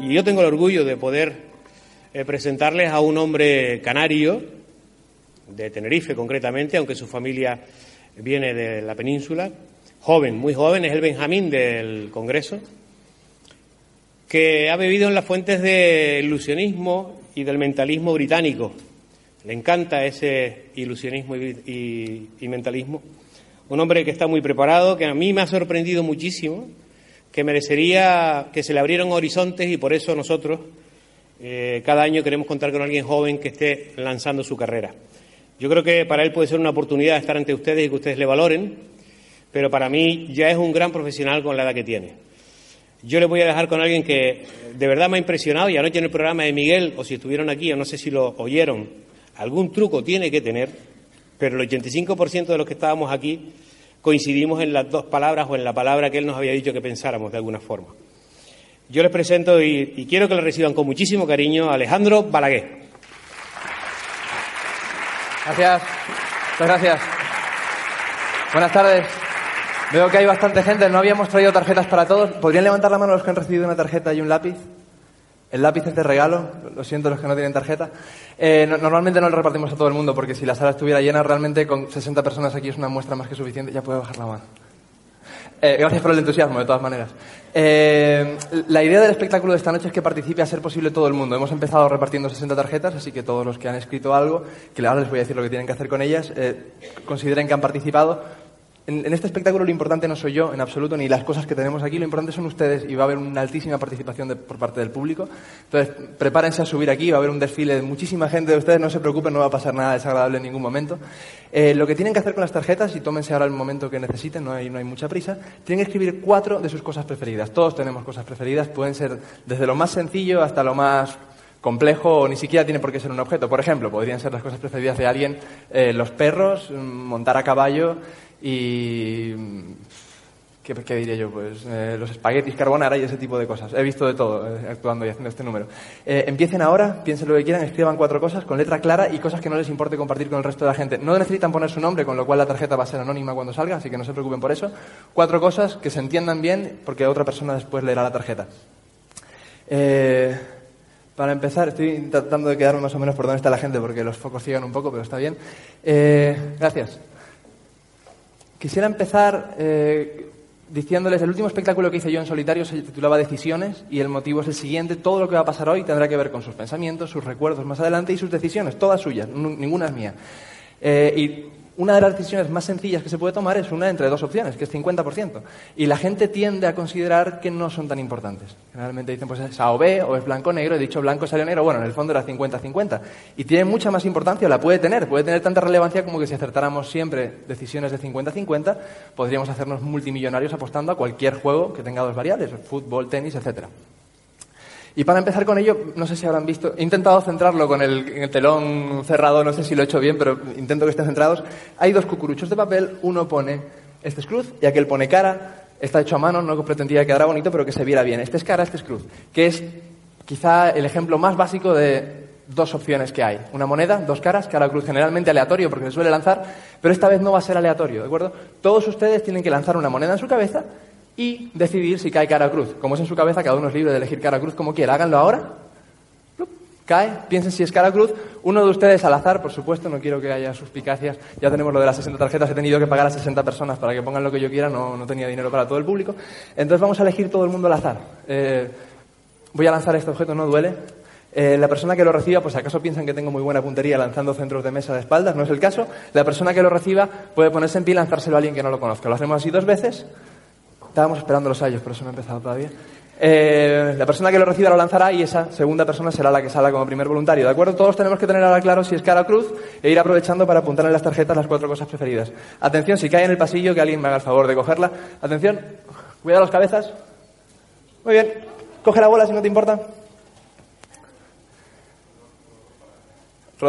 Y yo tengo el orgullo de poder eh, presentarles a un hombre canario, de Tenerife concretamente, aunque su familia viene de la península, joven, muy joven, es el Benjamín del Congreso, que ha bebido en las fuentes del ilusionismo y del mentalismo británico. Le encanta ese ilusionismo y mentalismo un hombre que está muy preparado, que a mí me ha sorprendido muchísimo, que merecería que se le abrieran horizontes y por eso nosotros eh, cada año queremos contar con alguien joven que esté lanzando su carrera. Yo creo que para él puede ser una oportunidad estar ante ustedes y que ustedes le valoren, pero para mí ya es un gran profesional con la edad que tiene. Yo le voy a dejar con alguien que de verdad me ha impresionado y anoche en el programa de Miguel, o si estuvieron aquí, o no sé si lo oyeron, algún truco tiene que tener pero el 85% de los que estábamos aquí coincidimos en las dos palabras o en la palabra que él nos había dicho que pensáramos de alguna forma. Yo les presento y, quiero que le reciban con muchísimo cariño a Alejandro Balaguer. Gracias. Muchas gracias. Buenas tardes. Veo que hay bastante gente. No habíamos traído tarjetas para todos. ¿Podrían levantar la mano los que han recibido una tarjeta y un lápiz? El lápiz es de regalo, lo siento los que no tienen tarjeta. Eh, normalmente no lo repartimos a todo el mundo porque si la sala estuviera llena, realmente con 60 personas aquí es una muestra más que suficiente. Ya puede bajar la mano. Eh, gracias por el entusiasmo, de todas maneras. Eh, la idea del espectáculo de esta noche es que participe a ser posible todo el mundo. Hemos empezado repartiendo 60 tarjetas, así que todos los que han escrito algo, que ahora les voy a decir lo que tienen que hacer con ellas, consideren que han participado en, este espectáculo lo importante no soy yo, en absoluto, ni las cosas que tenemos aquí, lo importante son ustedes y va a haber una altísima participación por parte del público. Entonces, prepárense a subir aquí, va a haber un desfile de muchísima gente de ustedes, no se preocupen, no va a pasar nada desagradable en ningún momento. Eh, lo que tienen que hacer con las tarjetas, y tómense ahora el momento que necesiten, no hay, no hay mucha prisa, tienen que escribir cuatro de sus cosas preferidas. Todos tenemos cosas preferidas, pueden ser desde lo más sencillo hasta lo más complejo o ni siquiera tiene por qué ser un objeto. Por ejemplo, podrían ser las cosas preferidas de alguien eh, los perros, mm, montar a caballo, y... ¿Qué, qué diré yo? Pues eh, los espaguetis, carbonara y ese tipo de cosas. He visto de todo eh, actuando y haciendo este número. Eh, empiecen ahora, piensen lo que quieran, escriban cuatro cosas con letra clara y cosas que no les importe compartir con el resto de la gente. No necesitan poner su nombre, con lo cual la tarjeta va a ser anónima cuando salga, así que no se preocupen por eso. Cuatro cosas que se entiendan bien porque otra persona después leerá la tarjeta. para empezar, estoy tratando de quedarme más o menos por donde está la gente porque los focos ciegan un poco, pero está bien. gracias. Quisiera empezar eh, diciéndoles, el último espectáculo que hice yo en solitario se titulaba Decisiones y el motivo es el siguiente, todo lo que va a pasar hoy tendrá que ver con sus pensamientos, sus recuerdos más adelante y sus decisiones, todas suyas, ninguna es mía. Eh, una de las decisiones más sencillas que se puede tomar es una entre dos opciones, que es 50%. Y la gente tiende a considerar que no son tan importantes. Generalmente dicen, pues es A o B, o es blanco-negro, he dicho blanco salió negro, bueno, en el fondo era 50-50. Y tiene mucha más importancia, o la puede tener, puede tener tanta relevancia como que si acertáramos siempre decisiones de 50-50, podríamos hacernos multimillonarios apostando a cualquier juego que tenga dos variables, fútbol, tenis, etcétera. Y para empezar con ello, no sé si habrán visto, he intentado centrarlo con el, telón cerrado, no sé si lo he hecho bien, pero intento que estén centrados. Hay dos cucuruchos de papel, uno pone, este es cruz, y aquel pone cara, está hecho a mano, no pretendía que quedara bonito, pero que se viera bien. Este es cara, este es cruz, que es quizá el ejemplo más básico de dos opciones que hay. Una moneda, dos caras, cara o cruz, generalmente aleatorio porque se suele lanzar, pero esta vez no va a ser aleatorio, ¿de acuerdo? Todos ustedes tienen que lanzar una moneda en su cabeza y decidir si cae cara cruz. Como es en su cabeza, cada uno es libre de elegir cara cruz como quiera. Háganlo ahora. Cae, piensen si es cara cruz. Uno de ustedes al azar, por supuesto, no quiero que haya suspicacias. Ya tenemos lo de las 60 tarjetas, he tenido que pagar a 60 personas para que pongan lo que yo quiera, no, no tenía dinero para todo el público. Entonces vamos a elegir todo el mundo al azar. Eh, voy a lanzar este objeto, no duele. Eh, la persona que lo reciba, pues acaso piensan que tengo muy buena puntería lanzando centros de mesa de espaldas, no es el caso. La persona que lo reciba puede ponerse en pie y lanzárselo a alguien que no lo conozca. Lo hacemos así dos veces. Estábamos esperando los ayos, por eso no he empezado todavía. Eh, la persona que lo reciba lo lanzará y esa segunda persona será la que salga como primer voluntario. ¿De acuerdo? Todos tenemos que tener ahora claro si es cara o cruz e ir aprovechando para apuntar en las tarjetas las cuatro cosas preferidas. Atención, si cae en el pasillo, que alguien me haga el favor de cogerla. Atención, cuidado las cabezas. Muy bien, coge la bola si no te importa.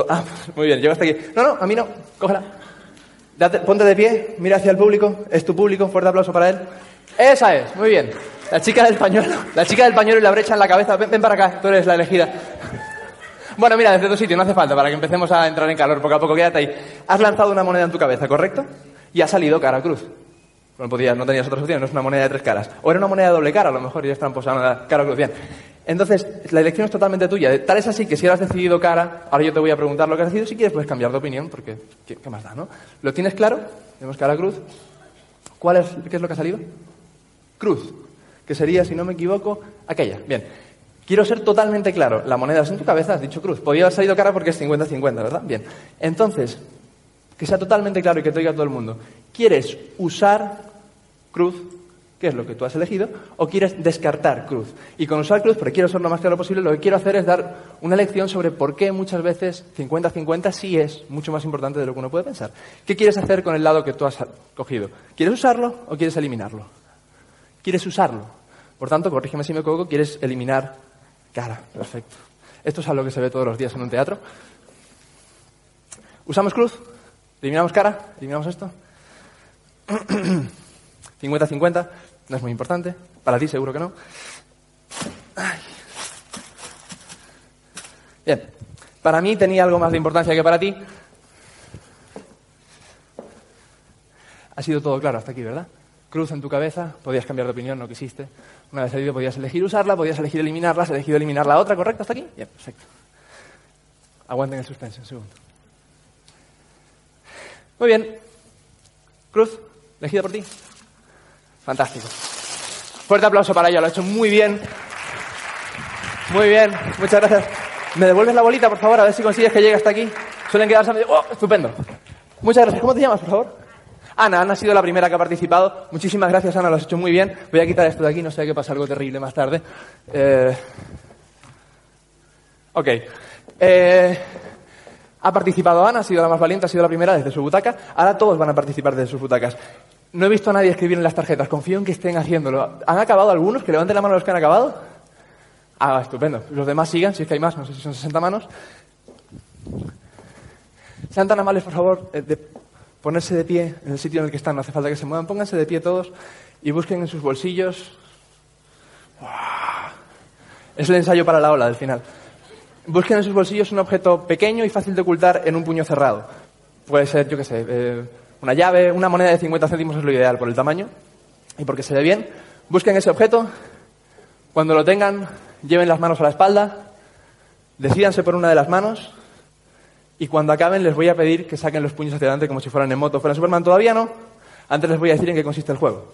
Ah, muy bien, llega hasta aquí. No, no, a mí no, cógela. ponte de pie, mira hacia el público, es tu público, fuerte aplauso para él. Esa es, muy bien. La chica del pañuelo, la chica del pañuelo y la brecha en la cabeza. Ven, para acá, tú eres la elegida. Bueno, mira, desde tu sitio, no hace falta para que empecemos a entrar en calor poco a poco. Quédate ahí. Has lanzado una moneda en tu cabeza, ¿correcto? Y ha salido cara cruz. No podías, no tenías otra opción, no es una moneda de tres caras. O era una moneda de doble cara, a lo mejor, y es tramposa, cara cruz. Bien. Entonces, la elección es totalmente tuya. Tal es así que si has decidido cara, ahora yo te voy a preguntar lo que has decidido. Si quieres, puedes cambiar de opinión, porque ¿qué, más da, no? ¿Lo tienes claro? Tenemos cara cruz. ¿Cuál es, ¿Qué es lo que ha salido? Cruz que sería, si no me equivoco, aquella. Bien. Quiero ser totalmente claro. La moneda es en tu cabeza, has dicho cruz. Podría haber salido cara porque es 50-50, ¿verdad? Bien. Entonces, que sea totalmente claro y que te oiga todo el mundo. ¿Quieres usar cruz, que es lo que tú has elegido, o quieres descartar cruz? Y con usar cruz, porque quiero ser lo más claro posible, lo que quiero hacer es dar una lección sobre por qué muchas veces 50-50 sí es mucho más importante de lo que uno puede pensar. ¿Qué quieres hacer con el lado que tú has cogido? ¿Quieres usarlo o quieres eliminarlo? Quieres usarlo. Por tanto, corrígeme si me equivoco, quieres eliminar cara. Perfecto. Esto es algo que se ve todos los días en un teatro. ¿Usamos cruz? ¿Eliminamos cara? ¿Eliminamos esto? 50-50, no es muy importante. Para ti seguro que no. Bien, para mí tenía algo más de importancia que para ti. Ha sido todo claro hasta aquí, ¿verdad? Cruz en tu cabeza, podías cambiar de opinión, no quisiste. Una vez salido podías elegir usarla, podías elegir eliminarla, has elegido eliminar la otra, ¿correcto? ¿Hasta aquí? Bien, perfecto. Aguanten el suspense, un segundo. Muy bien. Cruz, elegida por ti. Fantástico. Fuerte aplauso para ella, lo ha hecho muy bien. Muy bien, muchas gracias. ¿Me devuelves la bolita, por favor? A ver si consigues que llegue hasta aquí. Suelen quedarse medio... ¡Oh, estupendo! Muchas gracias. ¿Cómo te llamas, por favor? Ana, Ana ha sido la primera que ha participado. Muchísimas gracias, Ana, lo has hecho muy bien. Voy a quitar esto de aquí, no sé qué pasa algo terrible más tarde. Eh... Ok. Eh... Ha participado Ana, ha sido la más valiente, ha sido la primera desde su butaca. Ahora todos van a participar desde sus butacas. No he visto a nadie escribir en las tarjetas. Confío en que estén haciéndolo. ¿Han acabado algunos? Que levanten la mano los que han acabado. Ah, estupendo. Los demás sigan, si es que hay más, no sé si son 60 manos. Sean tan amables, por favor, eh, ponerse de pie en el sitio en el que están, no hace falta que se muevan, pónganse de pie todos y busquen en sus bolsillos. Es el ensayo para la ola del final. Busquen en sus bolsillos un objeto pequeño y fácil de ocultar en un puño cerrado. Puede ser, yo qué sé, eh, una llave, una moneda de 50 céntimos es lo ideal por el tamaño y porque se ve bien. Busquen ese objeto. Cuando lo tengan, lleven las manos a la espalda. Decídanse por una de las manos y cuando acaben les voy a pedir que saquen los puños hacia adelante como si fueran en moto. Fuera Superman todavía no. Antes les voy a decir en qué consiste el juego.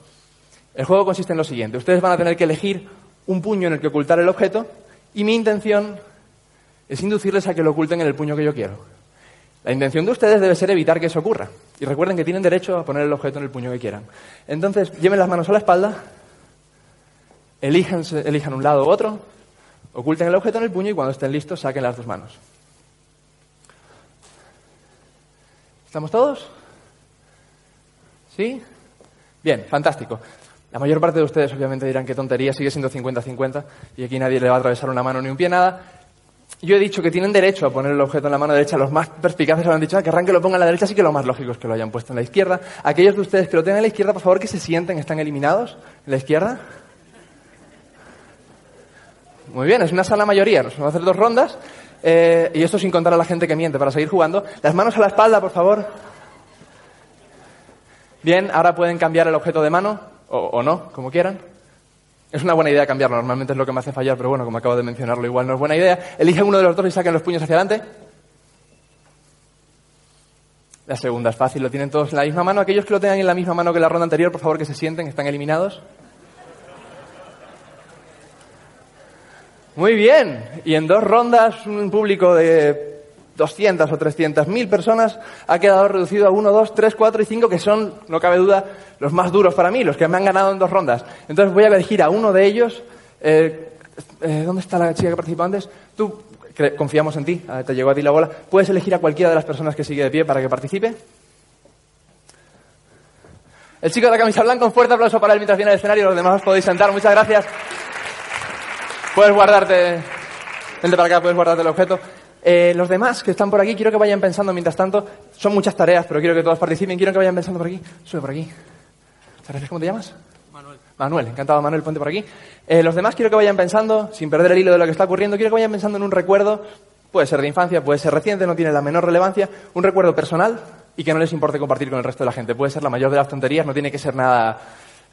El juego consiste en lo siguiente. Ustedes van a tener que elegir un puño en el que ocultar el objeto y mi intención es inducirles a que lo oculten en el puño que yo quiero. La intención de ustedes debe ser evitar que eso ocurra. Y recuerden que tienen derecho a poner el objeto en el puño que quieran. Entonces, lleven las manos a la espalda, elijan, elijan un lado u otro, oculten el objeto en el puño y cuando estén listos saquen las dos manos. ¿Estamos todos? ¿Sí? Bien, fantástico. La mayor parte de ustedes obviamente dirán que tontería, sigue siendo 50-50 y aquí nadie le va a atravesar una mano ni un pie, nada. Yo he dicho que tienen derecho a poner el objeto en la mano derecha. Los más perspicaces han dicho ah, que arranque lo pongan en la derecha, así que lo más lógico es que lo hayan puesto en la izquierda. Aquellos de ustedes que lo tengan en la izquierda, por favor, que se sienten, están eliminados en la izquierda. Muy bien, es una sala mayoría. Nos vamos a hacer dos rondas. Eh, y esto sin contar a la gente que miente para seguir jugando. Las manos a la espalda, por favor. Bien, ahora pueden cambiar el objeto de mano, o, no, como quieran. Es una buena idea cambiarlo, normalmente es lo que me hace fallar, pero bueno, como acabo de mencionarlo, igual no es buena idea. Eligen uno de los dos y saquen los puños hacia adelante. La segunda es fácil, lo tienen todos en la misma mano. Aquellos que lo tengan en la misma mano que la ronda anterior, por favor que se sienten, están eliminados. Muy bien. Y en dos rondas, un público de 200 o 300 mil personas ha quedado reducido a 1, 2, 3, 4 y 5, que son, no cabe duda, los más duros para mí, los que me han ganado en dos rondas. Entonces voy a elegir a uno de ellos Eh, eh, ¿Dónde está la chica que participó antes? Tú, confiamos en ti, eh, te llegó a ti la bola. Puedes elegir a cualquiera de las personas que sigue de pie para que participe. El chico de la camisa blanca, un fuerte aplauso para él mientras viene al escenario. Los demás os podéis sentar. Muchas gracias. Puedes guardarte. Vente para acá, puedes guardarte el objeto. Eh, los demás que están por aquí, quiero que vayan pensando mientras tanto. Son muchas tareas, pero quiero que todos participen. Quiero que vayan pensando por aquí. Sube por aquí. Gracias. ¿Cómo te llamas? Manuel. Manuel, encantado, Manuel, ponte por aquí. Eh, los demás quiero que vayan pensando, sin perder el hilo de lo que está ocurriendo, quiero que vayan pensando en un recuerdo, puede ser de infancia, puede ser reciente, no tiene la menor relevancia, un recuerdo personal y que no les importe compartir con el resto de la gente. Puede ser la mayor de las tonterías, no tiene que ser nada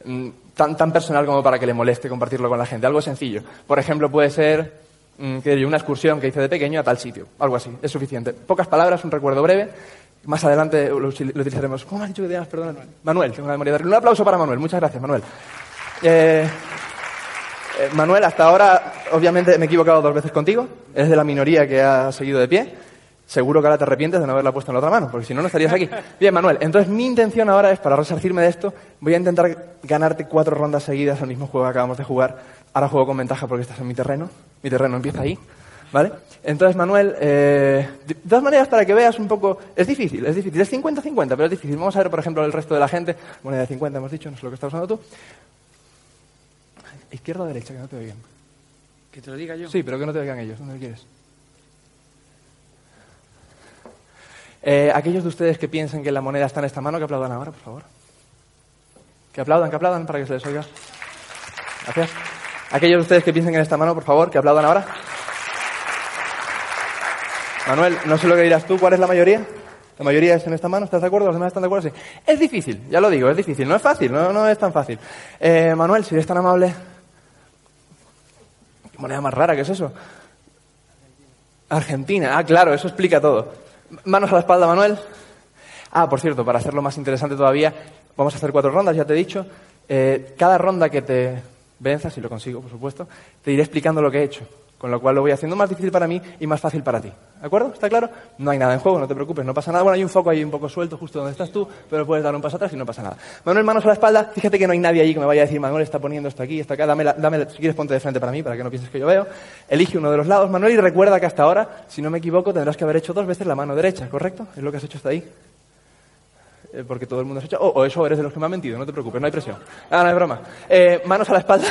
mm, tan, tan personal como para que le moleste compartirlo con la gente. Algo sencillo. Por ejemplo, puede ser mm, una excursión que hice de pequeño a tal sitio. Algo así. Es suficiente. Pocas palabras, un recuerdo breve. Más adelante lo, utilizaremos. ¿Cómo has dicho que te llamas? Perdona. Manuel. Tengo una memoria terrible. Un aplauso para Manuel. Muchas gracias, Manuel. Eh, eh, Manuel, hasta ahora, obviamente, me he equivocado dos veces contigo. Eres de la minoría que ha seguido de pie. Seguro que ahora te arrepientes de no haberla puesto en la otra mano, porque si no, no estarías aquí. Bien, Manuel, entonces mi intención ahora es, para resarcirme de esto, voy a intentar ganarte cuatro rondas seguidas al mismo juego que acabamos de jugar. Ahora juego con ventaja porque estás en mi terreno. Mi terreno empieza ahí, ¿vale? Entonces, Manuel, eh, de de todas maneras, para que veas un poco... Es difícil, es difícil. Es 50-50, pero es difícil. Vamos a ver, por ejemplo, el resto de la gente. Moneda de 50, hemos dicho, no sé lo que estás usando tú. Izquierda o derecha, que no te oigan. Que te lo diga yo. Sí, pero que no te oigan ellos. ¿Dónde quieres? Eh, aquellos de ustedes que piensen que la moneda está en esta mano, que aplaudan ahora, por favor. Que aplaudan, que aplaudan para que se les oiga. Gracias. Aquellos de ustedes que piensen en esta mano, por favor, que aplaudan ahora. Manuel, no sé lo que dirás tú, ¿cuál es la mayoría? ¿La mayoría es en esta mano? ¿Estás de acuerdo? ¿Los demás están de acuerdo? Sí. Es difícil, ya lo digo, es difícil. No es fácil, no, es tan fácil. Eh, Manuel, si eres tan amable. ¿Qué moneda más rara? ¿Qué es eso? Argentina. Ah, claro, eso explica todo. Manos a la espalda, Manuel. Ah, por cierto, para hacerlo más interesante todavía, vamos a hacer cuatro rondas, ya te he dicho. Eh, cada ronda que te venza, si lo consigo, por supuesto, te iré explicando lo que he hecho. Con lo cual lo voy haciendo más difícil para mí y más fácil para ti. ¿De acuerdo? ¿Está claro? No hay nada en juego, no te preocupes, no pasa nada. Bueno, hay un foco ahí un poco suelto justo donde estás tú, pero puedes dar un paso atrás y no pasa nada. Manuel, manos a la espalda. Fíjate que no hay nadie allí que me vaya a decir, Manuel está poniendo esto aquí, esto acá. Dame, la- dame la- si quieres ponte de frente para mí, para que no pienses que yo veo. Elige uno de los lados, Manuel, y recuerda que hasta ahora, si no me equivoco, tendrás que haber hecho dos veces la mano derecha, ¿correcto? Es lo que has hecho hasta ahí. Eh, porque todo el mundo has hecho. O, o eso eres de los que me han mentido, no te preocupes, no hay presión. Ah, no es broma. Eh, manos a la espalda.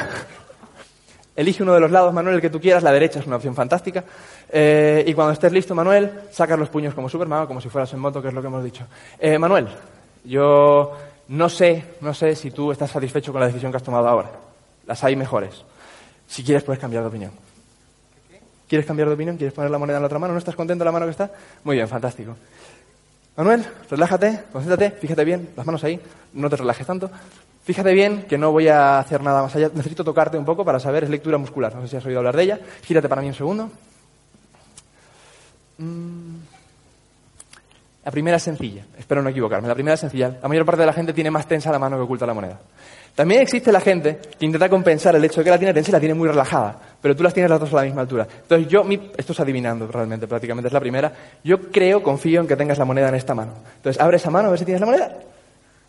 Elige uno de los lados, Manuel, el que tú quieras. La derecha es una opción fantástica. Eh, y cuando estés listo, Manuel, sacas los puños como Superman, como si fueras en moto, que es lo que hemos dicho. Eh, Manuel, yo no sé, no sé si tú estás satisfecho con la decisión que has tomado ahora. Las hay mejores. Si quieres, puedes cambiar de opinión. ¿Quieres cambiar de opinión? ¿Quieres poner la moneda en la otra mano? ¿No estás contento de la mano que está? Muy bien, fantástico. Manuel, relájate, concéntrate, fíjate bien, las manos ahí, no te relajes tanto. Fíjate bien que no voy a hacer nada más allá. Necesito tocarte un poco para saber, es lectura muscular. No sé si has oído hablar de ella. Gírate para mí un segundo. Mm. La primera es sencilla, espero no equivocarme. La primera es sencilla. La mayor parte de la gente tiene más tensa la mano que oculta la moneda. También existe la gente que intenta compensar el hecho de que la tiene tensa y la tiene muy relajada, pero tú las tienes las dos a la misma altura. Entonces yo, mi- esto es adivinando realmente, prácticamente es la primera. Yo creo, confío en que tengas la moneda en esta mano. Entonces abre esa mano a ver si tienes la moneda.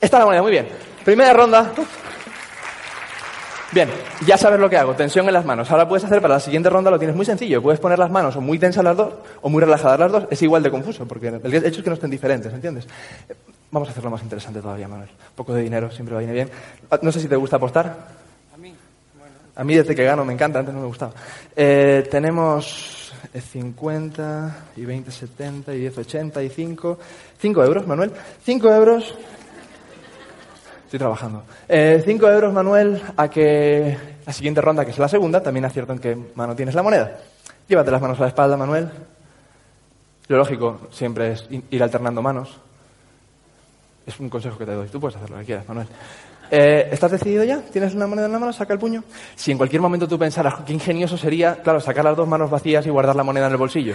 Está la moneda, muy bien. Primera ronda. Bien, ya sabes lo que hago, tensión en las manos. Ahora puedes hacer para la siguiente ronda, lo tienes muy sencillo. Puedes poner las manos o muy tensas las dos o muy relajadas las dos. Es igual de confuso, porque el hecho es que no estén diferentes, ¿entiendes? Eh, Vamos a hacerlo más interesante todavía, Manuel. Un poco de dinero siempre va bien. Ah, No sé si te gusta apostar. A mí, bueno, A mí desde que gano me encanta, antes no me gustaba. Eh, tenemos eh, 50 y 20, 70 y 10, 85. 5 euros, Manuel. 5 euros. Estoy trabajando. 5 euros, Manuel, a que la siguiente ronda, que es la segunda, también acierto en qué mano tienes la moneda. Llévate las manos a la espalda, Manuel. Lo lógico siempre es ir alternando manos. Es un consejo que te doy. Tú puedes hacer lo que quieras, Manuel. Eh, ¿Estás decidido ya? ¿Tienes una moneda en la mano? Saca el puño. Si en cualquier momento tú pensaras qué ingenioso sería, claro, sacar las dos manos vacías y guardar la moneda en el bolsillo.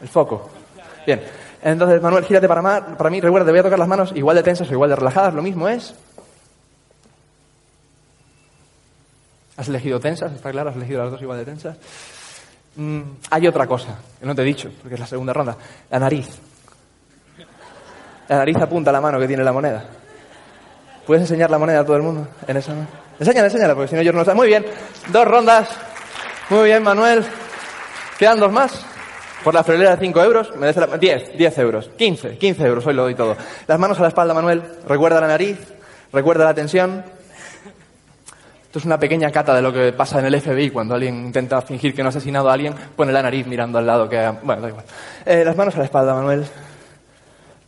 El foco. Bien. Entonces, Manuel, gírate para, ma- para mí. Recuerda, te voy a tocar las manos igual de tensas o igual de relajadas. Lo mismo es. Has elegido tensas, está claro, has elegido las dos igual de tensas. Mm, hay otra cosa que no te he dicho, porque es la segunda ronda. La nariz. La nariz apunta a la mano que tiene la moneda. ¿Puedes enseñar la moneda a todo el mundo en esa mano? Enséñala, enséñala, porque si no yo no sé. Muy bien, dos rondas. Muy bien, Manuel. Quedan dos más. Por la friolera de 5 euros, merece la 10, 10 euros, 15, 15 euros, hoy lo doy todo. Las manos a la espalda, Manuel. Recuerda la nariz, recuerda la tensión. Esto es una pequeña cata de lo que pasa en el FBI cuando alguien intenta fingir que no ha asesinado a alguien, pone la nariz mirando al lado que... Bueno, da igual. Eh, las manos a la espalda, Manuel.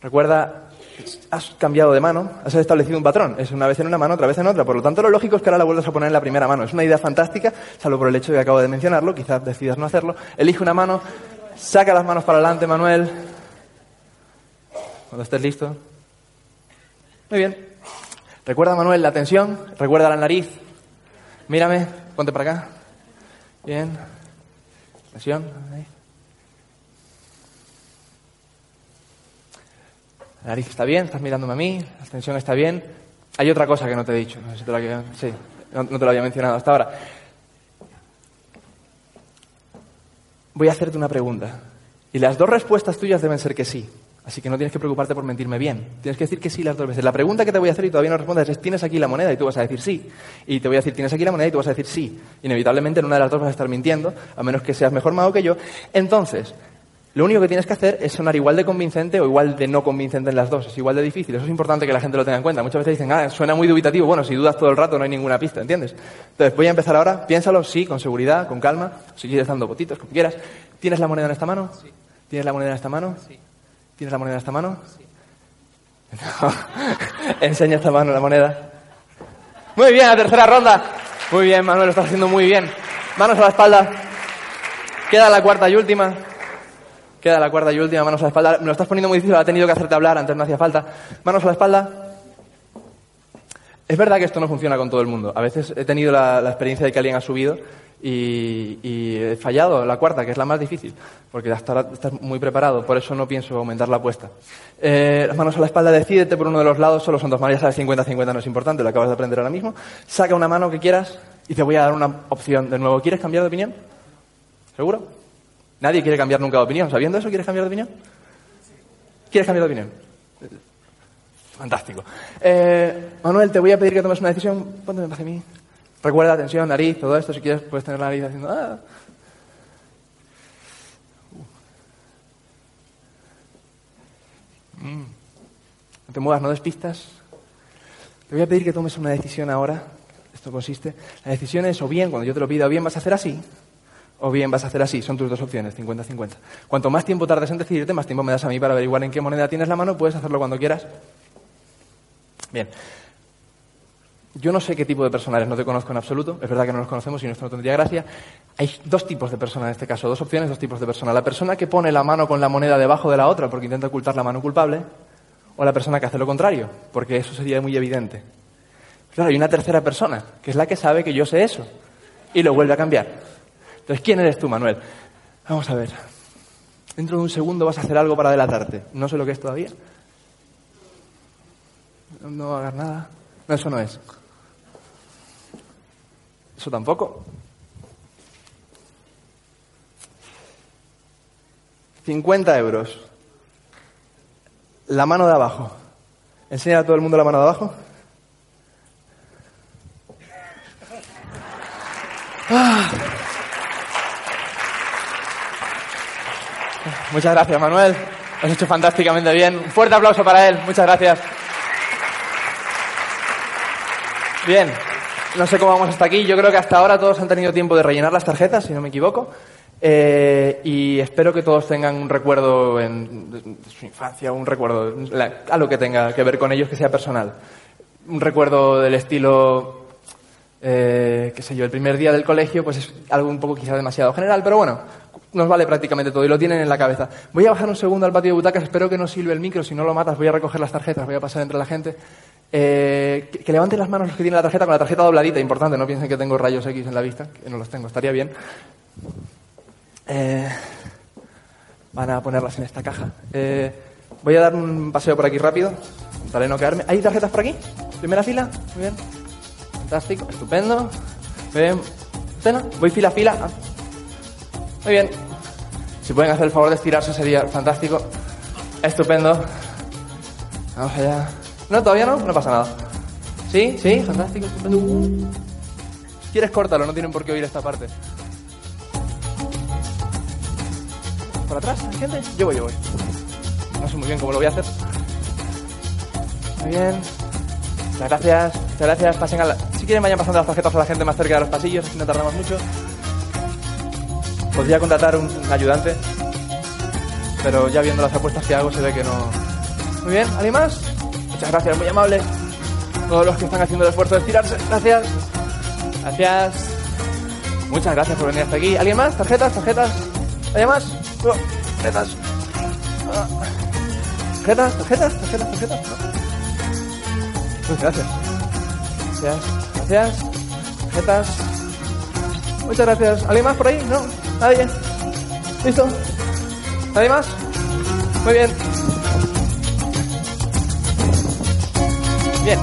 Recuerda has cambiado de mano, has establecido un patrón. Es una vez en una mano, otra vez en otra. Por lo tanto, lo lógico es que ahora la vuelvas a poner en la primera mano. Es una idea fantástica, salvo por el hecho de que acabo de mencionarlo. Quizás decidas no hacerlo. Elige una mano, saca las manos para adelante, Manuel. Cuando estés listo. Muy bien. Recuerda, Manuel, la tensión. Recuerda la nariz. Mírame. Ponte para acá. Bien. Tensión. La nariz está bien, estás mirándome a mí, la tensión está bien. Hay otra cosa que no te he dicho, sí, no te lo había mencionado hasta ahora. Voy a hacerte una pregunta. Y las dos respuestas tuyas deben ser que sí. Así que no tienes que preocuparte por mentirme bien. Tienes que decir que sí las dos veces. La pregunta que te voy a hacer y todavía no respondes es ¿tienes aquí la moneda? Y tú vas a decir sí. Y te voy a decir ¿tienes aquí la moneda? Y tú vas a decir sí. Inevitablemente en una de las dos vas a estar mintiendo, a menos que seas mejor mago que yo. Entonces, lo único que tienes que hacer es sonar igual de convincente o igual de no convincente en las dos. Es igual de difícil. Eso es importante que la gente lo tenga en cuenta. Muchas veces dicen, ah, suena muy dubitativo. Bueno, si dudas todo el rato no hay ninguna pista, ¿entiendes? Entonces, voy a empezar ahora. Piénsalo, sí, con seguridad, con calma. Si quieres dando botitos, como quieras. ¿Tienes la moneda en esta mano? Sí. ¿Tienes la moneda en esta mano? Sí. ¿Tienes la moneda en esta mano? Sí. Enseña esta mano la moneda. Muy bien, la tercera ronda. Muy bien, Manuel, lo estás haciendo muy bien. Manos a la espalda. Queda la cuarta y última. Queda la cuarta y última, manos a la espalda. Me lo estás poniendo muy difícil, ha tenido que hacerte hablar, antes no hacía falta. Manos a la espalda. Es verdad que esto no funciona con todo el mundo. A veces he tenido la, experiencia de que alguien ha subido y, he fallado la cuarta, que es la más difícil, porque hasta estás muy preparado, por eso no pienso aumentar la apuesta. Eh, las manos a la espalda, decídete por uno de los lados, solo son dos manos, ya sabes, 50-50 no es importante, lo acabas de aprender ahora mismo. Saca una mano que quieras y te voy a dar una opción de nuevo. ¿Quieres cambiar de opinión? ¿Seguro? Nadie quiere cambiar nunca de opinión. ¿Sabiendo eso, quieres cambiar de opinión? ¿Quieres cambiar de opinión? Fantástico. Eh, Manuel, te voy a pedir que tomes una decisión. Ponte hacia mí. Recuerda atención, nariz, todo esto. Si quieres, puedes tener la nariz haciendo. Ah. Mm. No te muevas, no despistas. Te voy a pedir que tomes una decisión ahora. Esto consiste. La decisión es o bien, cuando yo te lo pido, o bien vas a hacer así, o bien vas a hacer así. Son tus dos opciones, 50-50. Cuanto más tiempo tardes en decidirte, más tiempo me das a mí para averiguar en qué moneda tienes la mano. Puedes hacerlo cuando quieras. Bien. Yo no sé qué tipo de persona eres, no te conozco en absoluto. Es verdad que no nos conocemos y esto no tendría gracia. Hay dos tipos de persona en este caso, dos opciones, dos tipos de persona. La persona que pone la mano con la moneda debajo de la otra porque intenta ocultar la mano culpable, o la persona que hace lo contrario, porque eso sería muy evidente. Claro, hay una tercera persona, que es la que sabe que yo sé eso, y lo vuelve a cambiar. Entonces, ¿quién eres tú, Manuel? Vamos a ver. Dentro de un segundo vas a hacer algo para delatarte. No sé lo que es todavía. No hagas nada. No, eso no es. Eso tampoco. 50 euros. La mano de abajo. Enseña a todo el mundo la mano de abajo. Ah. Muchas gracias, Manuel. Has hecho fantásticamente bien. Un fuerte aplauso para él. Muchas gracias. Bien. No sé cómo vamos hasta aquí. Yo creo que hasta ahora todos han tenido tiempo de rellenar las tarjetas, si no me equivoco. Eh, y espero que todos tengan un recuerdo en, de su infancia, un recuerdo, algo que tenga que ver con ellos que sea personal. Un recuerdo del estilo, eh, qué sé yo, el primer día del colegio, pues es algo un poco quizá demasiado general, pero bueno, nos vale prácticamente todo y lo tienen en la cabeza. Voy a bajar un segundo al patio de butacas, espero que no sirve el micro, si no lo matas voy a recoger las tarjetas, voy a pasar entre la gente. Eh, que, que, levanten las manos los que tienen la tarjeta con la tarjeta dobladita, importante, no piensen que tengo rayos X en la vista, que no los tengo, estaría bien. Eh, van a ponerlas en esta caja. Eh, voy a dar un paseo por aquí rápido, para no quedarme. ¿Hay tarjetas por aquí? ¿Primera fila? Muy bien. Fantástico, estupendo. Muy bien. Voy fila a fila. Muy bien. Si pueden hacer el favor de estirarse sería fantástico. Estupendo. Vamos allá. No, todavía no, no pasa nada. ¿Sí? ¿Sí? Fantástico. estupendo. Quieres, córtalo, no tienen por qué oír esta parte. ¿Por atrás? ¿Hay gente? Yo voy, yo voy. No sé muy bien cómo lo voy a hacer. Muy bien. Muchas gracias. Muchas gracias. Pasen a la... Si quieren, vayan pasando las tarjetas a la gente más cerca de los pasillos, así no tardamos mucho. Podría contratar un ayudante, pero ya viendo las apuestas que hago se ve que no. Muy bien, ¿alguien más? Muchas gracias, muy amable. Todos los que están haciendo el esfuerzo de estirarse, gracias. Gracias. Muchas gracias por venir hasta aquí. ¿Alguien más? ¿Tarjetas? ¿Tarjetas? ¿Alguien más? No, tarjetas. ¿Tarjetas? ¿Tarjetas? ¿Tarjetas? ¿Tarjetas? No. Muchas gracias. Gracias. Gracias. Muchas gracias. ¿Alguien más por ahí? ¿No? ¿Nadie? ¿Listo? ¿Nadie más? Muy bien. Bien.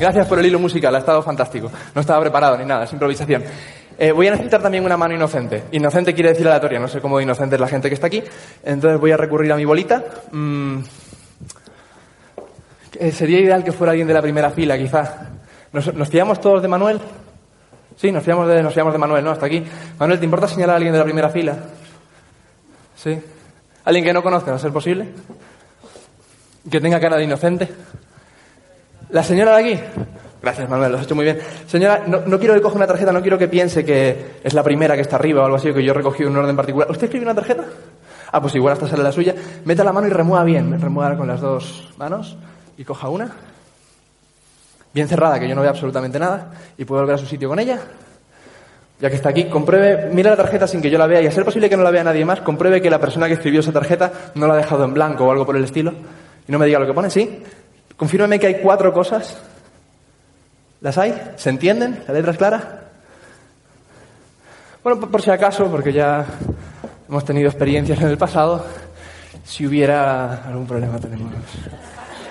Gracias por el hilo musical, ha estado fantástico. No estaba preparado ni nada, es improvisación. Eh, voy a necesitar también una mano inocente. Inocente quiere decir aleatoria, no sé cómo de inocente es la gente que está aquí. Entonces voy a recurrir a mi bolita. Mm. Eh, sería ideal que fuera alguien de la primera fila, quizá. ¿Nos, nos fiamos todos de Manuel? Sí, nos fiamos de, nos fiamos de Manuel, ¿no? Hasta aquí. Manuel, ¿te importa señalar a alguien de la primera fila? Sí. ¿Alguien que no conozca, a ser posible? Que tenga cara de inocente. ¿La señora de aquí? Gracias, Manuel, lo has hecho muy bien. Señora, no, no quiero que coja una tarjeta, no quiero que piense que es la primera que está arriba o algo así, que yo he recogido un orden particular. ¿Usted escribe una tarjeta? Ah, pues igual hasta sale la suya. Meta la mano y remueva bien. Remueva con las dos manos y coja una. Bien cerrada, que yo no vea absolutamente nada. Y puede volver a su sitio con ella. Ya que está aquí, compruebe, mira la tarjeta sin que yo la vea y a ser posible que no la vea nadie más, compruebe que la persona que escribió esa tarjeta no la ha dejado en blanco o algo por el estilo. Y no me diga lo que pone, ¿sí? Confírmeme que hay cuatro cosas. ¿Las hay? ¿Se entienden? ¿La letra es clara? Bueno, por, por si acaso, porque ya hemos tenido experiencias en el pasado, si hubiera algún problema tenemos.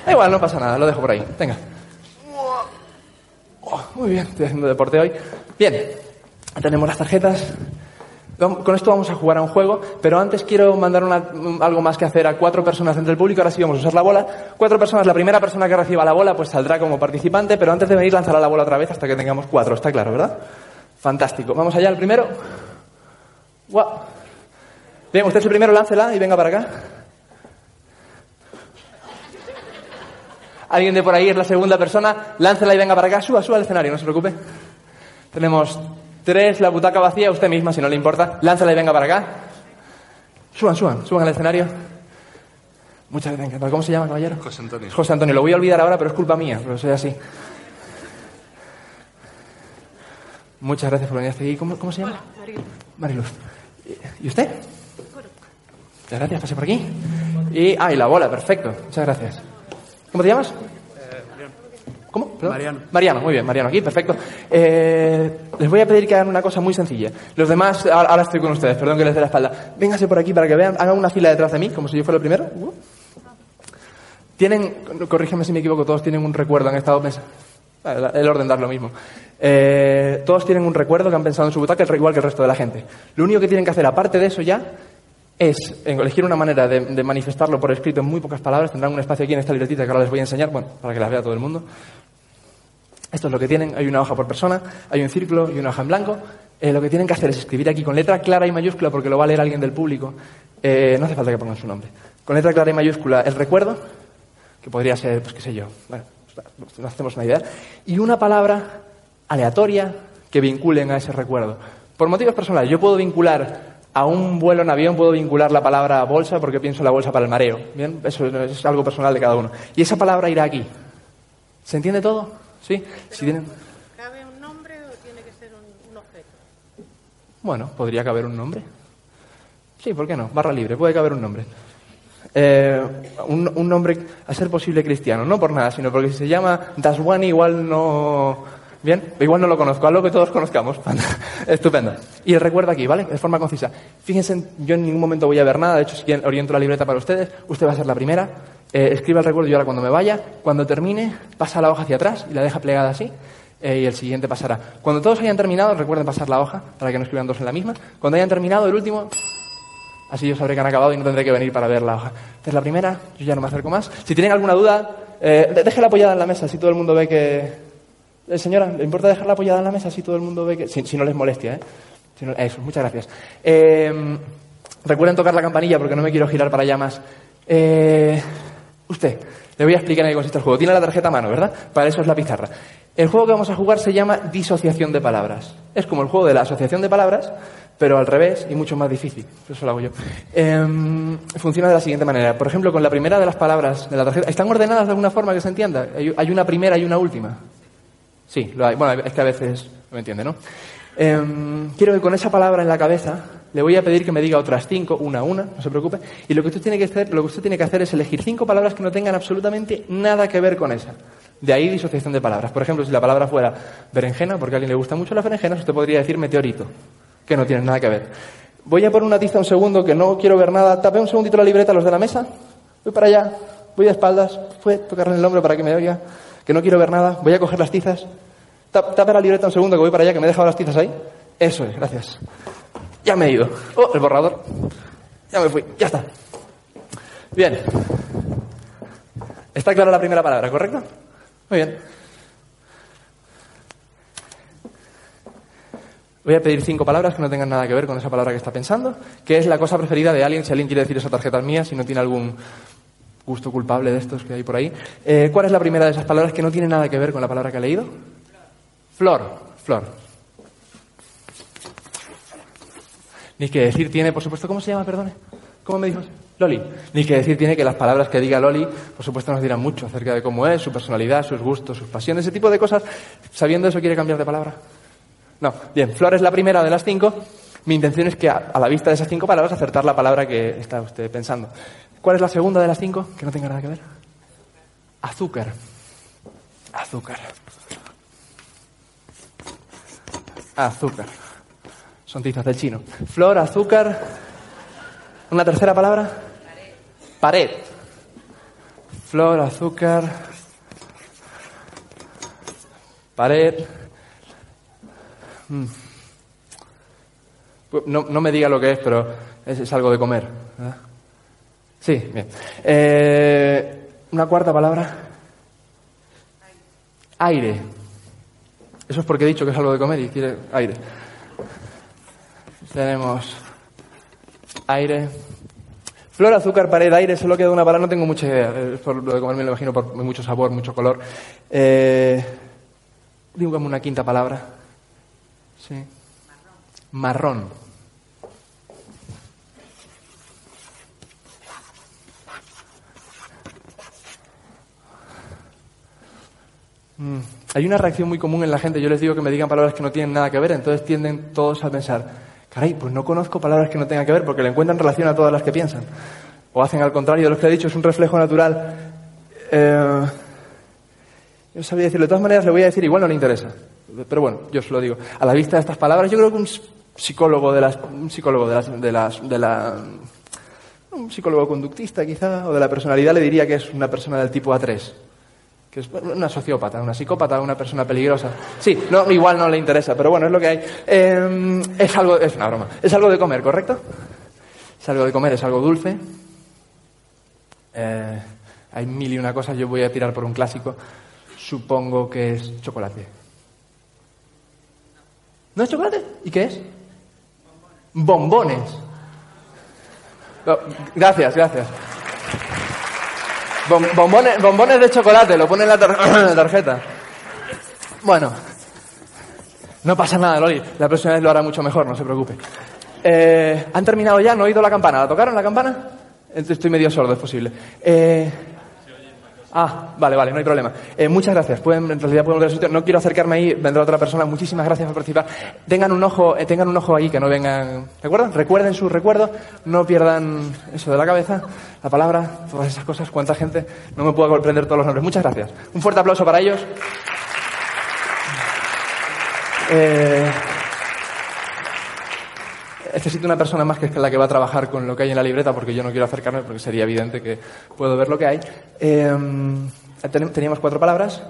Da igual, no pasa nada, lo dejo por ahí. Venga. Oh, muy bien, estoy haciendo deporte hoy. Bien, tenemos las tarjetas. Con esto vamos a jugar a un juego, pero antes quiero mandar algo más que hacer a cuatro personas entre el público. Ahora sí vamos a usar la bola. Cuatro personas, la primera persona que reciba la bola pues saldrá como participante, pero antes de venir lanzará la bola otra vez hasta que tengamos cuatro. Está claro, ¿verdad? Fantástico. Vamos allá, el primero. Guau. Bien, usted es el primero, láncela y venga para acá. Alguien de por ahí es la segunda persona, láncela y venga para acá, suba, suba al escenario, no se preocupe. Tenemos tres, la butaca vacía, usted misma, si no le importa, láncela y venga para acá. Suban, suban, suban al escenario. Muchas gracias, encantado. ¿Cómo se llama, caballero? José Antonio. José Antonio, lo voy a olvidar ahora, pero es culpa mía, pero soy así. Muchas gracias por venir hasta aquí. ¿Cómo, cómo se llama? Mariluz. ¿Y- ¿Y usted? Muchas gracias, pase por aquí. Y, ah, y la bola, perfecto. Muchas gracias. ¿Cómo te llamas? ¿Cómo? Perdón. Mariano. Mariano, muy bien, Mariano, aquí, perfecto. Eh, les voy a pedir que hagan una cosa muy sencilla. Los demás, ahora, estoy con ustedes, perdón que les dé la espalda. Véngase por aquí para que vean, hagan una fila detrás de mí, como si yo fuera el primero. Uh. Tienen, corrígeme si me equivoco, todos tienen un recuerdo, han estado pensando. Vale, El orden da lo mismo. Eh, todos tienen un recuerdo que han pensado en su butaca, igual que el resto de la gente. Lo único que tienen que hacer, aparte de eso ya, es elegir una manera de, manifestarlo por escrito en muy pocas palabras. Tendrán un espacio aquí en esta libretita que ahora les voy a enseñar, bueno, para que las vea todo el mundo. Esto es lo que tienen. Hay una hoja por persona, hay un círculo y una hoja en blanco. Eh, lo que tienen que hacer es escribir aquí con letra clara y mayúscula, porque lo va a leer alguien del público. Eh, no hace falta que pongan su nombre. Con letra clara y mayúscula el recuerdo, que podría ser, pues qué sé yo, bueno, nos hacemos una idea, y una palabra aleatoria que vinculen a ese recuerdo. Por motivos personales, yo puedo vincular a un vuelo en avión, puedo vincular la palabra bolsa porque pienso en la bolsa para el mareo. ¿Bien? Eso es algo personal de cada uno. Y esa palabra irá aquí. ¿Se entiende todo? ¿Sí? Si tienen... ¿Cabe un nombre o tiene que ser un, un objeto? Bueno, podría caber un nombre. Sí, ¿por qué no? Barra libre, puede caber un nombre. Eh, un, un nombre, a ser posible cristiano, no por nada, sino porque si se llama Daswani igual no... Bien, igual no lo conozco, algo que todos conozcamos. Estupendo. Y el recuerdo aquí, ¿vale? De forma concisa. Fíjense, yo en ningún momento voy a ver nada, de hecho, si oriento la libreta para ustedes, usted va a ser la primera. Eh, escriba el recuerdo y ahora cuando me vaya, cuando termine, pasa la hoja hacia atrás y la deja plegada así. eh, y el siguiente pasará. Cuando todos hayan terminado, recuerden pasar la hoja para que no escriban dos en la misma. Cuando hayan terminado, el último, así yo sabré que han acabado y no tendré que venir para ver la hoja. Es la primera, yo ya no me acerco más. Si tienen alguna duda, Eh, déjela apoyada en la mesa si todo el mundo ve que... Eh, señora, ¿le importa dejarla apoyada en la mesa si todo el mundo ve que... Si, no les molestia, ¿eh? Eso, muchas gracias. Eh, recuerden tocar la campanilla porque no me quiero girar para allá más. Eh, usted, le voy a explicar en qué consiste el juego. Tiene la tarjeta a mano, ¿verdad? Para eso es la pizarra. El juego que vamos a jugar se llama disociación de palabras. Es como el juego de la asociación de palabras, pero al revés y mucho más difícil. Eso lo hago yo. Em, funciona de la siguiente manera. Por ejemplo, con la primera de las palabras de la tarjeta. ¿Están ordenadas de alguna forma que se entienda? Hay una primera y una última. Sí, lo hay. Bueno, es que a veces no me entiende, ¿no? Em, quiero que con esa palabra en la cabeza le voy a pedir que me diga otras cinco, una a una, no se preocupe. Y lo que usted tiene que hacer, lo que usted tiene que hacer es elegir cinco palabras que no tengan absolutamente nada que ver con esa. De ahí disociación de palabras. Por ejemplo, si la palabra fuera berenjena, porque a alguien le gusta mucho las berenjenas, usted podría decir meteorito, que no tiene nada que ver. Voy a poner una tiza un segundo, que no quiero ver nada. Tape un segundito la libreta, los de la mesa. Voy para allá, voy de espaldas. Fue tocarle el hombro para que me oiga, que no quiero ver nada. Voy a coger las tizas. Tap- Tape la libreta un segundo, que voy para allá, que me he dejado las tizas ahí. Eso es, gracias. Ya me he ido. Oh, el borrador. Ya me fui, ya está. Bien. Está clara la primera palabra, ¿correcto? Muy bien. Voy a pedir cinco palabras que no tengan nada que ver con esa palabra que está pensando, que es la cosa preferida de alguien, si alguien quiere decir esa tarjeta es mía, si no tiene algún gusto culpable de estos que hay por ahí. Eh, ¿Cuál es la primera de esas palabras que no tiene nada que ver con la palabra que ha leído? Flor, flor. Ni que decir tiene, por supuesto, ¿cómo se llama, perdone? ¿Cómo me dijo? Loli. Ni que decir tiene que las palabras que diga Loli, por supuesto, nos dirán mucho acerca de cómo es, su personalidad, sus gustos, sus pasiones, ese tipo de cosas. Sabiendo eso, ¿quiere cambiar de palabra? No. Bien, Flor es la primera de las cinco. Mi intención es que, a, la vista de esas cinco palabras, acertar la palabra que está usted pensando. ¿Cuál es la segunda de las cinco? Que no tenga nada que ver. Azúcar. Azúcar. Azúcar. Son tizas del chino. Flor, azúcar. ¿Una tercera palabra? Pared. Flor, azúcar. Pared. Mm. Pues No, no me diga lo que es, pero es, es algo de comer. ¿verdad? Sí, bien. Eh, Una cuarta palabra. Aire. Eso es porque he dicho que es algo de comer y quiere aire. Tenemos aire. Flor, azúcar, pared, aire, solo queda una palabra, no tengo mucha idea. Eh, Por lo de comer me lo imagino por mucho sabor, mucho color. Eh, dígame una quinta palabra. Sí. Marrón. Mm, Hay una reacción muy común en la gente. Yo les digo que me digan palabras que no tienen nada que ver, entonces tienden todos a pensar, caray, pues no conozco palabras que no tengan que ver porque le encuentran relación a todas las que piensan. O hacen al contrario de lo que he dicho, es un reflejo natural. Eh, yo sabía decirlo. De todas maneras, le voy a decir, igual no le interesa. Pero bueno, yo se lo digo. A la vista de estas palabras, yo creo que un psicólogo de las, un psicólogo de las, de las, de la, un psicólogo conductista quizá, o de la personalidad le diría que es una persona del tipo A3. Que es una sociópata, una psicópata, una persona peligrosa. Sí, no, igual no le interesa, pero bueno, es lo que hay. Eh, es algo, es una broma. Es algo de comer, ¿correcto? Es algo de comer, es algo dulce. Eh, hay mil y una cosas, yo voy a tirar por un clásico. Supongo que es chocolate. ¿No es chocolate? ¿Y qué es? Bombones. No, gracias, gracias. Bom- bombones, bombones de chocolate, lo pone en la, tarjeta. Bueno, no pasa nada, Loli. La próxima vez lo hará mucho mejor, no se preocupe. Eh, ¿Han terminado ya? ¿No he oído la campana? ¿La tocaron la campana? Estoy medio sordo, es posible. Eh, Ah, vale, vale, no hay problema. Eh, muchas gracias. Pueden, en realidad pueden volver a su sitio. No quiero acercarme ahí, vendrá otra persona. Muchísimas gracias por participar. Tengan un ojo, eh, tengan un ojo ahí, que no vengan. ¿De acuerdo? Recuerden sus recuerdos, no pierdan eso de la cabeza, la palabra, todas esas cosas. ¿Cuánta gente? No me puedo comprender todos los nombres. Muchas gracias. Un fuerte aplauso para ellos. Eh, necesito una persona más que es la que va a trabajar con lo que hay en la libreta porque yo no quiero acercarme porque sería evidente que puedo ver lo que hay. Eh, ten- teníamos cuatro palabras.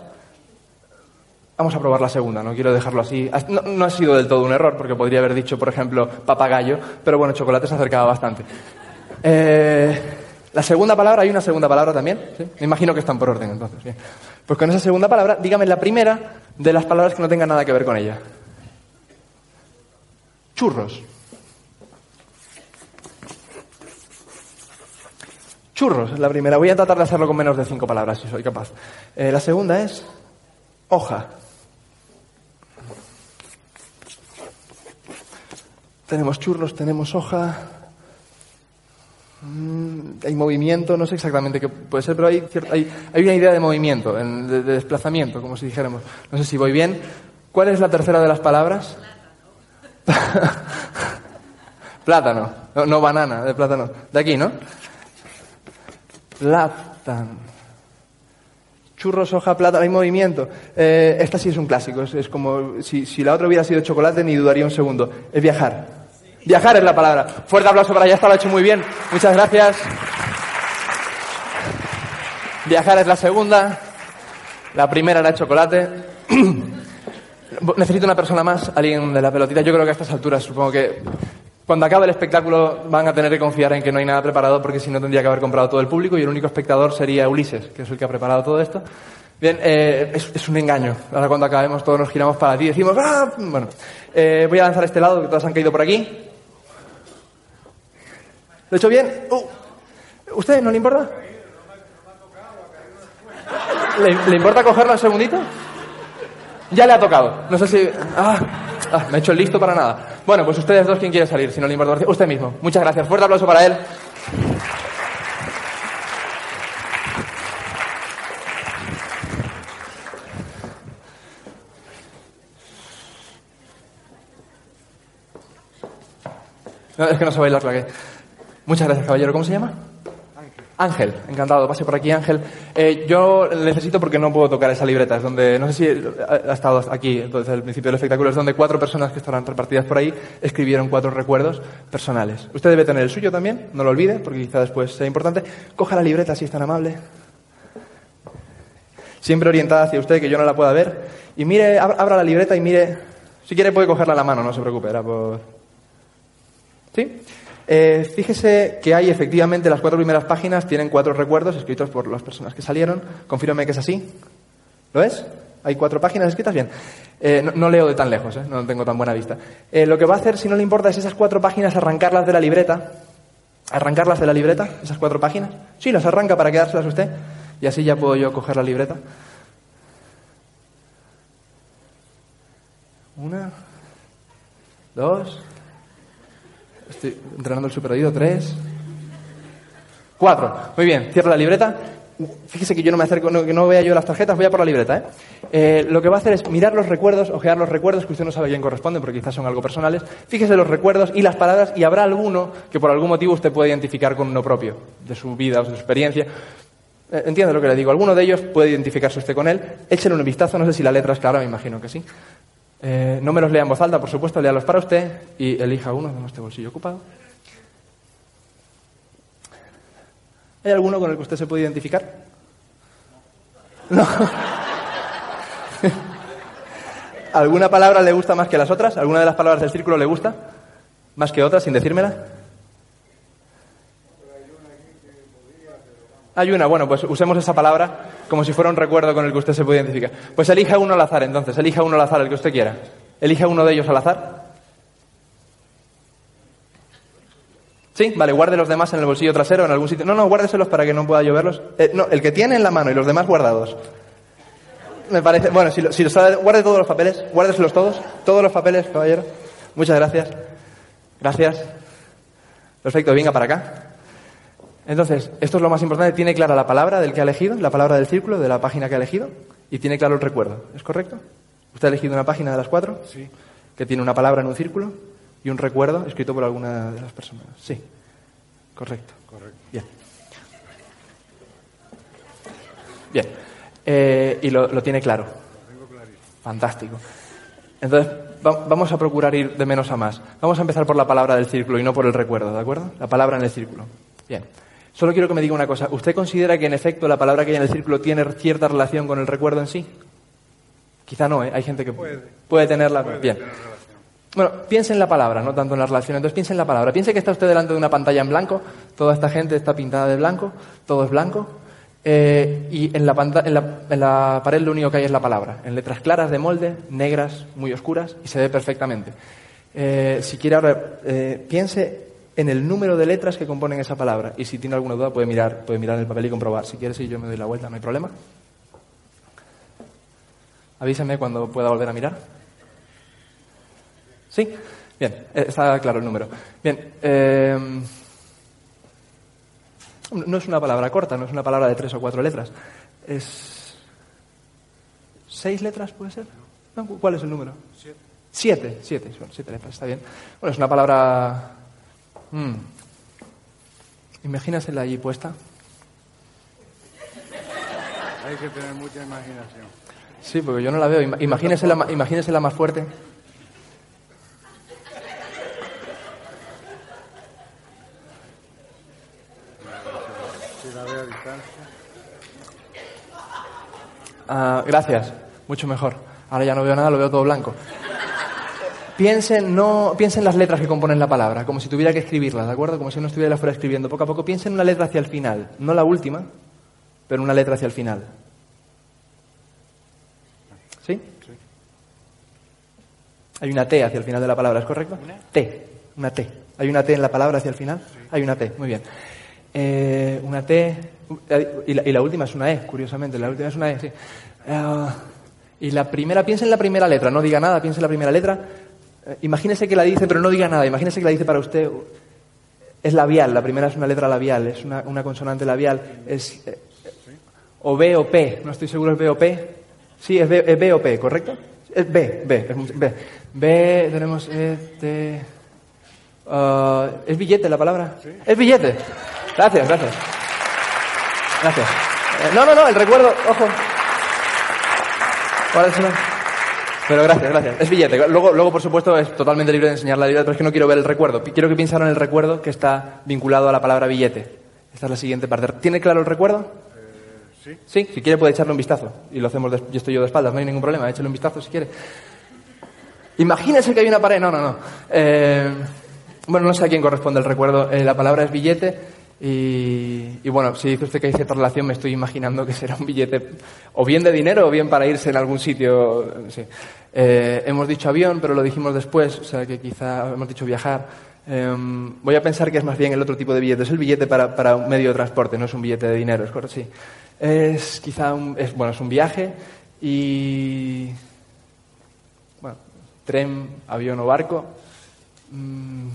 Vamos a probar la segunda, no quiero dejarlo así. No, no ha sido del todo un error porque podría haber dicho, por ejemplo, papagayo, pero bueno, chocolate se acercaba bastante. Eh, La segunda palabra, hay una segunda palabra también. Me imagino que están por orden entonces. Pues con esa segunda palabra, dígame la primera de las palabras que no tengan nada que ver con ella. Churros. Churros la primera. Voy a tratar de hacerlo con menos de cinco palabras, si soy capaz. Eh, la segunda es hoja. Tenemos churros, tenemos hoja. Mm, hay movimiento, no sé exactamente qué puede ser, pero hay, hay, una idea de movimiento, en- de, de desplazamiento, como si dijéramos. No sé si voy bien. ¿Cuál es la tercera de las palabras? plátano. No, no banana, de plátano. De aquí, ¿no? Plátano. Churros, hoja, plátano, hay movimiento. Eh, esta sí es un clásico. Es, como si, si la otra hubiera sido chocolate, ni dudaría un segundo. Es viajar. Viajar es la palabra. Fuerte aplauso para allá, ha hecho muy bien. Muchas gracias. Viajar es la segunda. La primera era chocolate. Necesito una persona más, alguien de la pelotita. Yo creo que a estas alturas supongo que cuando acabe el espectáculo van a tener que confiar en que no hay nada preparado porque si no tendría que haber comprado todo el público y el único espectador sería Ulises, que es el que ha preparado todo esto. Bien, eh, es, es un engaño. Ahora cuando acabemos todos nos giramos para ti y decimos, ¡ah! Bueno, eh, voy a lanzar a este lado, que todas han caído por aquí. ¿Lo he hecho bien? Uh, ¿Usted no le importa? ¿Le, le importa cogerlo un segundito? Ya le ha tocado. No sé si... Ah, ah, me he hecho listo para nada. Bueno, pues ustedes dos, ¿quién quiere salir? Si no le importa... Usted mismo. Muchas gracias. Fuerte aplauso para él. Es que no bailar la que... Muchas gracias, caballero. ¿Cómo se llama? Ángel, encantado, pase por aquí Ángel. Eh, yo necesito porque no puedo tocar esa libreta, es donde, no sé si ha, estado aquí, entonces el principio del espectáculo es donde cuatro personas que estarán repartidas por ahí escribieron cuatro recuerdos personales. Usted debe tener el suyo también, no lo olvide, porque quizá después sea importante. Coja la libreta si es tan amable. Siempre orientada hacia usted, que yo no la pueda ver. Y mire, ab- abra la libreta y mire, si quiere puede cogerla a la mano, no se preocupe, por... ¿Sí? Eh, fíjese que hay efectivamente las cuatro primeras páginas tienen cuatro recuerdos escritos por las personas que salieron. Confírame que es así. ¿Lo es? Hay cuatro páginas escritas bien. Eh, no, no leo de tan lejos, ¿eh? no tengo tan buena vista. Eh, lo que va a hacer, si no le importa, es esas cuatro páginas arrancarlas de la libreta. Arrancarlas de la libreta, esas cuatro páginas. Sí, las arranca para quedárselas usted. Y así ya puedo yo coger la libreta. Una, dos, Estoy entrenando el super. Tres. Cuatro. Muy bien. Cierro la libreta. Fíjese que yo no me acerco, no, que no vea yo las tarjetas, voy a por la libreta. ¿eh? Eh, lo que va a hacer es mirar los recuerdos, ojear los recuerdos, que usted no sabe quién corresponden, porque quizás son algo personales. Fíjese los recuerdos y las palabras, y habrá alguno que por algún motivo usted puede identificar con uno propio, de su vida o su experiencia. Eh, ¿Entiende lo que le digo? Alguno de ellos puede identificarse usted con él. Échele un vistazo, no sé si la letra es clara, me imagino que sí. Eh, no me los lea en voz alta, por supuesto, léalos para usted y elija uno, tengo este bolsillo ocupado. ¿Hay alguno con el que usted se puede identificar? No. ¿Alguna palabra le gusta más que las otras? ¿Alguna de las palabras del círculo le gusta? ¿Más que otras, sin decírmela? Hay una, bueno, pues usemos esa palabra como si fuera un recuerdo con el que usted se puede identificar. Pues elija uno al azar, entonces, elija uno al azar, el que usted quiera. Elija uno de ellos al azar. Sí, vale, guarde los demás en el bolsillo trasero, en algún sitio. No, no, guárdeselos para que no pueda lloverlos. Eh, no, el que tiene en la mano y los demás guardados. Me parece, bueno, si, lo- si los sabe, guarde todos los papeles, guárdeselos todos, todos los papeles, caballero. Muchas gracias. Gracias. Perfecto, venga para acá. Entonces, esto es lo más importante. Tiene clara la palabra del que ha elegido, la palabra del círculo, de la página que ha elegido, y tiene claro el recuerdo. ¿Es correcto? ¿Usted ha elegido una página de las cuatro? Sí. Que tiene una palabra en un círculo y un recuerdo escrito por alguna de las personas. Sí. Correcto. Correcto. Bien. Bien. Eh, y lo, lo tiene claro. Fantástico. Entonces, va- vamos a procurar ir de menos a más. Vamos a empezar por la palabra del círculo y no por el recuerdo, ¿de acuerdo? La palabra en el círculo. Bien. Solo quiero que me diga una cosa. ¿Usted considera que en efecto la palabra que hay en el círculo tiene cierta relación con el recuerdo en sí? Quizá no, ¿eh? Hay gente que puede, tenerla. Bien. Bueno, piense en la palabra, no tanto en la relación. Entonces piense en la palabra. Piense que está usted delante de una pantalla en blanco, toda esta gente está pintada de blanco, todo es blanco, eh, y en la, en, la, en la pared lo único que hay es la palabra, en letras claras de molde, negras, muy oscuras, y se ve perfectamente. Eh, si quiere ahora, eh, piense en el número de letras que componen esa palabra, y si tiene alguna duda puede mirar, puede mirar en el papel y comprobar. Si quiere, si yo me doy la vuelta, no hay problema. Avísame cuando pueda volver a mirar. ¿Sí? Bien, eh, está claro el número. Bien, eh, no es una palabra corta, no es una palabra de tres o cuatro letras. Es. ¿Seis letras puede ser? No, ¿cu- ¿Cuál es el número? Siete. Siete, siete, bueno, siete letras, está bien. Bueno, es una palabra. Mm. Imagínasela allí puesta. Hay que tener mucha imaginación. Sí, porque yo no la veo. Ima- Imagínesela, ma- imagínesela más fuerte. Ah, gracias, mucho mejor. Ahora ya no veo nada, lo veo todo blanco. Piensen, no, piensen las letras que componen la palabra, como si tuviera que escribirlas, ¿de acuerdo? Como si uno estuviera fuera escribiendo. Poco a poco piensen en una letra hacia el final, no la última, pero una letra hacia el final. ¿Sí? Hay una T hacia el final de la palabra, ¿es correcto? T, una T. ¿Hay una T en la palabra hacia el final? Hay una T, muy bien. Eh, una T, y la, y la última es una E, curiosamente, la última es una E, sí. Ah, y la primera, piensa en la primera letra, no diga nada, piensa en la primera letra. Eh, imagínese que la dice, pero no diga nada, imagínese que la dice para usted. Es labial, la primera es una letra labial, es una, una consonante labial. Es eh, o B o P, no estoy seguro, es B o P. Sí, es B, es B o P, ¿correcto? Es B, B, es B. B, tenemos este. ah, ¿Es billete la palabra? Es billete. Gracias, gracias. Gracias. Eh, no, no, no, el recuerdo, ojo. ¿Cuál es? Pero gracias, gracias. Es billete. Luego, luego, por supuesto, es totalmente libre de enseñar la vida, pero es que no quiero ver el recuerdo. Quiero que piensen en el recuerdo que está vinculado a la palabra billete. Esta es la siguiente parte. ¿Tiene claro el recuerdo? sí. Sí, si quiere puede echarle un vistazo. Y lo hacemos, yo estoy yo de espaldas, no hay ningún problema, échale un vistazo si quiere. Imagínese que hay una pared, no, no, no. Eh, bueno, no sé a quién corresponde el recuerdo. Eh, la palabra es billete y, bueno, si dice usted que hay cierta relación, me estoy imaginando que será un billete o bien de dinero o bien para irse en algún sitio. sí. Eh, hemos dicho avión, pero lo dijimos después, o sea que quizá hemos dicho viajar. Eh, voy a pensar que es más bien el otro tipo de billete. Es el billete para, para un medio de transporte, no es un billete de dinero, ¿es correcto? Sí. Es quizá un, es, bueno, es un viaje y bueno, tren, avión o barco. Mm,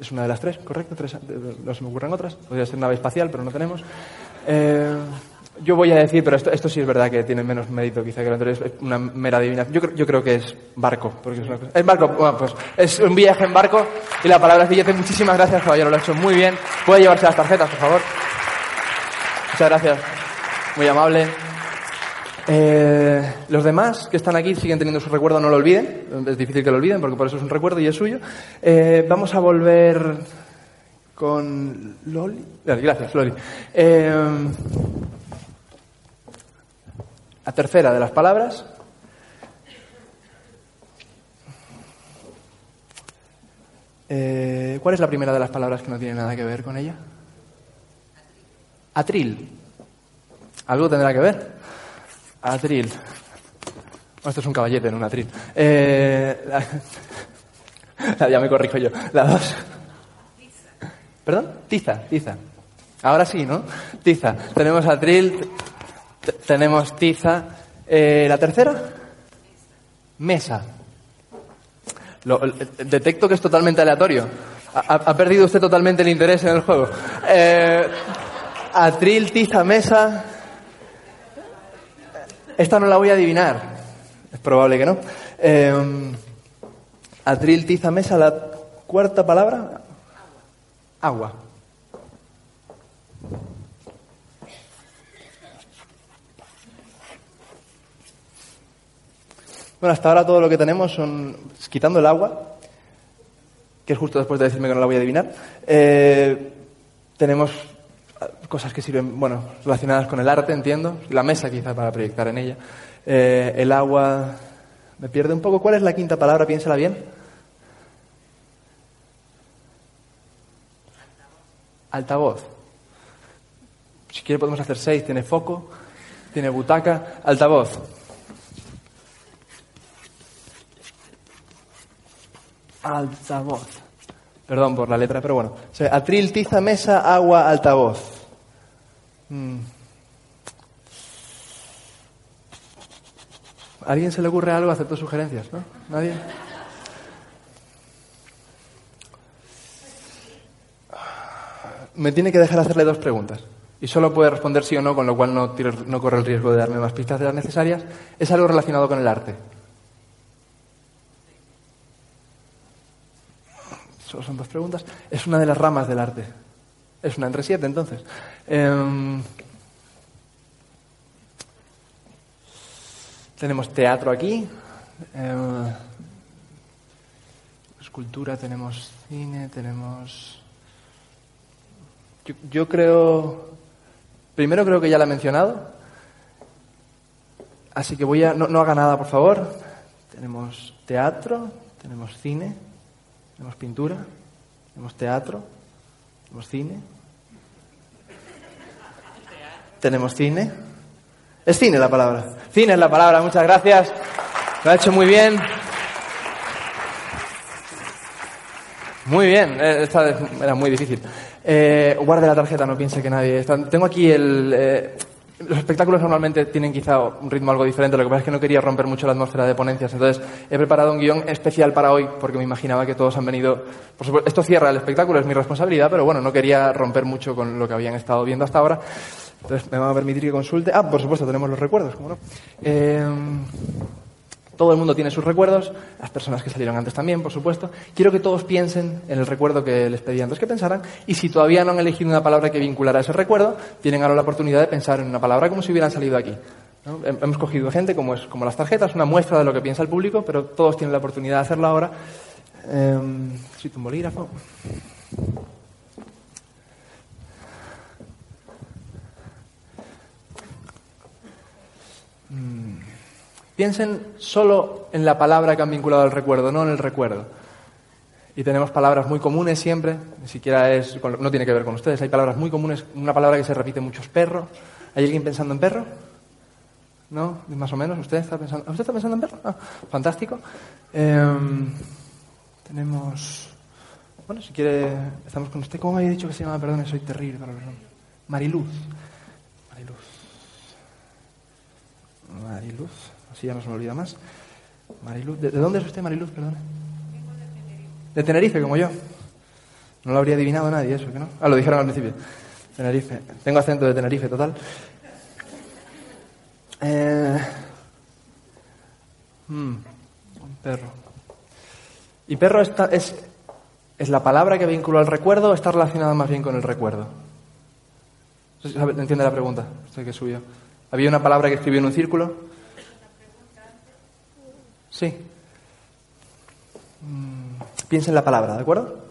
es una de las tres, ¿correcto? Tres, no se me ocurren otras. Podría ser nave espacial, pero no tenemos. Eh, yo voy a decir, pero esto, esto sí es verdad que tiene menos mérito quizá que lo anterior, es una mera adivinación. Yo creo que es barco, porque es una cosa- Es barco, bueno, pues es un viaje en barco y la palabra es billete. Muchísimas gracias, caballero, lo ha hecho muy bien. Puede llevarse las tarjetas, por favor. Muchas gracias. Muy amable. Eh, los demás que están aquí siguen teniendo su recuerdo, no lo olviden. Es difícil que lo olviden porque por eso es un recuerdo y es suyo. Eh, vamos a volver con Loli. Gracias, Loli. Eh, la tercera de las palabras. Eh, ¿Cuál es la primera de las palabras que no tiene nada que ver con ella? Atril. Algo tendrá que ver. Atril. Esto es un caballete, no un atril. Eh, la- ya me corrijo yo. La dos. ¿Perdón? Tiza, tiza. Ahora sí, ¿no? Tiza. Tenemos atril, tenemos tiza. Eh, ¿La tercera? Mesa. Lo- detecto que es totalmente aleatorio. Ha- ha perdido usted totalmente el interés en el juego. Eh, atril, tiza, mesa. Esta no la voy a adivinar. Es probable que no. Eh, atril, tiza, mesa, la cuarta palabra. Agua. Bueno, hasta ahora todo lo que tenemos son, quitando el agua, que es justo después de decirme que no la voy a adivinar, eh, tenemos cosas que sirven, bueno, relacionadas con el arte, entiendo. La mesa quizá para proyectar en ella. Eh, el agua, me pierde un poco. ¿Cuál es la quinta palabra? Piénsala bien. Altavoz. Si quiere podemos hacer seis. Tiene foco, tiene butaca, altavoz. Altavoz. Perdón por la letra, pero bueno. O atril, tiza, mesa, agua, altavoz. Mm. ¿A alguien se le ocurre algo? Acepto sugerencias, ¿no? ¿Nadie? Me tiene que dejar hacerle dos preguntas. Y solo puede responder sí o no, con lo cual no, tiro- no corre el riesgo de darme más pistas de las necesarias. ¿Es algo relacionado con el arte? Solo son dos preguntas. Es una de las ramas del arte. Es una entre siete, entonces. Em, tenemos teatro aquí. em, escultura, tenemos cine, tenemos... Yo, yo creo... Primero creo que ya la he mencionado. Así que voy a... No haga nada, por favor. Tenemos teatro, tenemos cine, tenemos pintura, tenemos teatro, tenemos cine. Tenemos cine. Es cine la palabra. Cine es la palabra, muchas gracias. Lo ha hecho muy bien. Muy bien, eh, esta era muy difícil. Eh, guarde la tarjeta, no piense que nadie está. Tengo aquí el. eh, los espectáculos normalmente tienen quizá un ritmo algo diferente, lo que pasa es que no quería romper mucho la atmósfera de ponencias, entonces he preparado un guion especial para hoy porque me imaginaba que todos han venido. Por supuesto, esto cierra el espectáculo, es mi responsabilidad, pero bueno, no quería romper mucho con lo que habían estado viendo hasta ahora. Entonces me van a permitir que consulte. Ah, por supuesto, tenemos los recuerdos, ¿cómo no? Eh, todo el mundo tiene sus recuerdos, las personas que salieron antes también, por supuesto. Quiero que todos piensen en el recuerdo que les pedí antes que pensaran y si todavía no han elegido una palabra que vinculara a ese recuerdo, tienen ahora la oportunidad de pensar en una palabra como si hubieran salido aquí. Hemos cogido gente como, es, como las tarjetas, una muestra de lo que piensa el público, pero todos tienen la oportunidad de hacerlo ahora. Eh, necesito un bolígrafo. Piensen solo en la palabra que han vinculado al recuerdo, no en el recuerdo. Y tenemos palabras muy comunes siempre, ni siquiera es, no tiene que ver con ustedes, hay palabras muy comunes, una palabra que se repite mucho es perro. ¿Hay alguien pensando en perro? ¿No? Más o menos, ¿usted está pensando, ¿usted está pensando en perro? Ah, fantástico. Em, tenemos, bueno, si quiere, estamos con usted. ¿Cómo me había dicho que se llama? Perdón, soy terrible para. Mariluz. Mariluz, así ya no se me olvida más. Mariluz, ¿de, de dónde es usted, Mariluz? Perdón. De Tenerife, como yo. No lo habría adivinado nadie eso, ¿que no? Ah, lo dijeron al principio. Tenerife. Tengo acento de Tenerife, total. Eh... mm, un perro. ¿Y perro es, es la palabra que vinculó al recuerdo o está relacionada más bien con el recuerdo? ¿Sabe- ¿Entiende la pregunta? Usted que suyo. ¿Había una palabra que escribió en un círculo? Sí. Mm, Piensa en la palabra, ¿de acuerdo?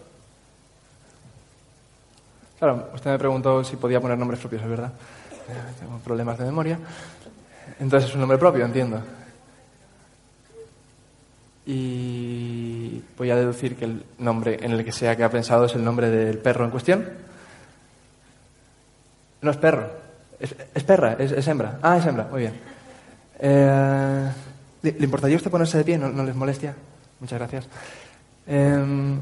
Claro, usted me preguntó si podía poner nombres propios, es verdad. Eh, Tengo problemas de memoria. Entonces es un nombre propio, entiendo. Y voy a deducir que el nombre en el que sea que ha pensado es el nombre del perro en cuestión. No es perro, es, perra, es, hembra. Ah, es hembra, muy bien. Eh, ¿le, importaría usted ponerse de pie? ¿No, no les molestia? Muchas gracias. Eh,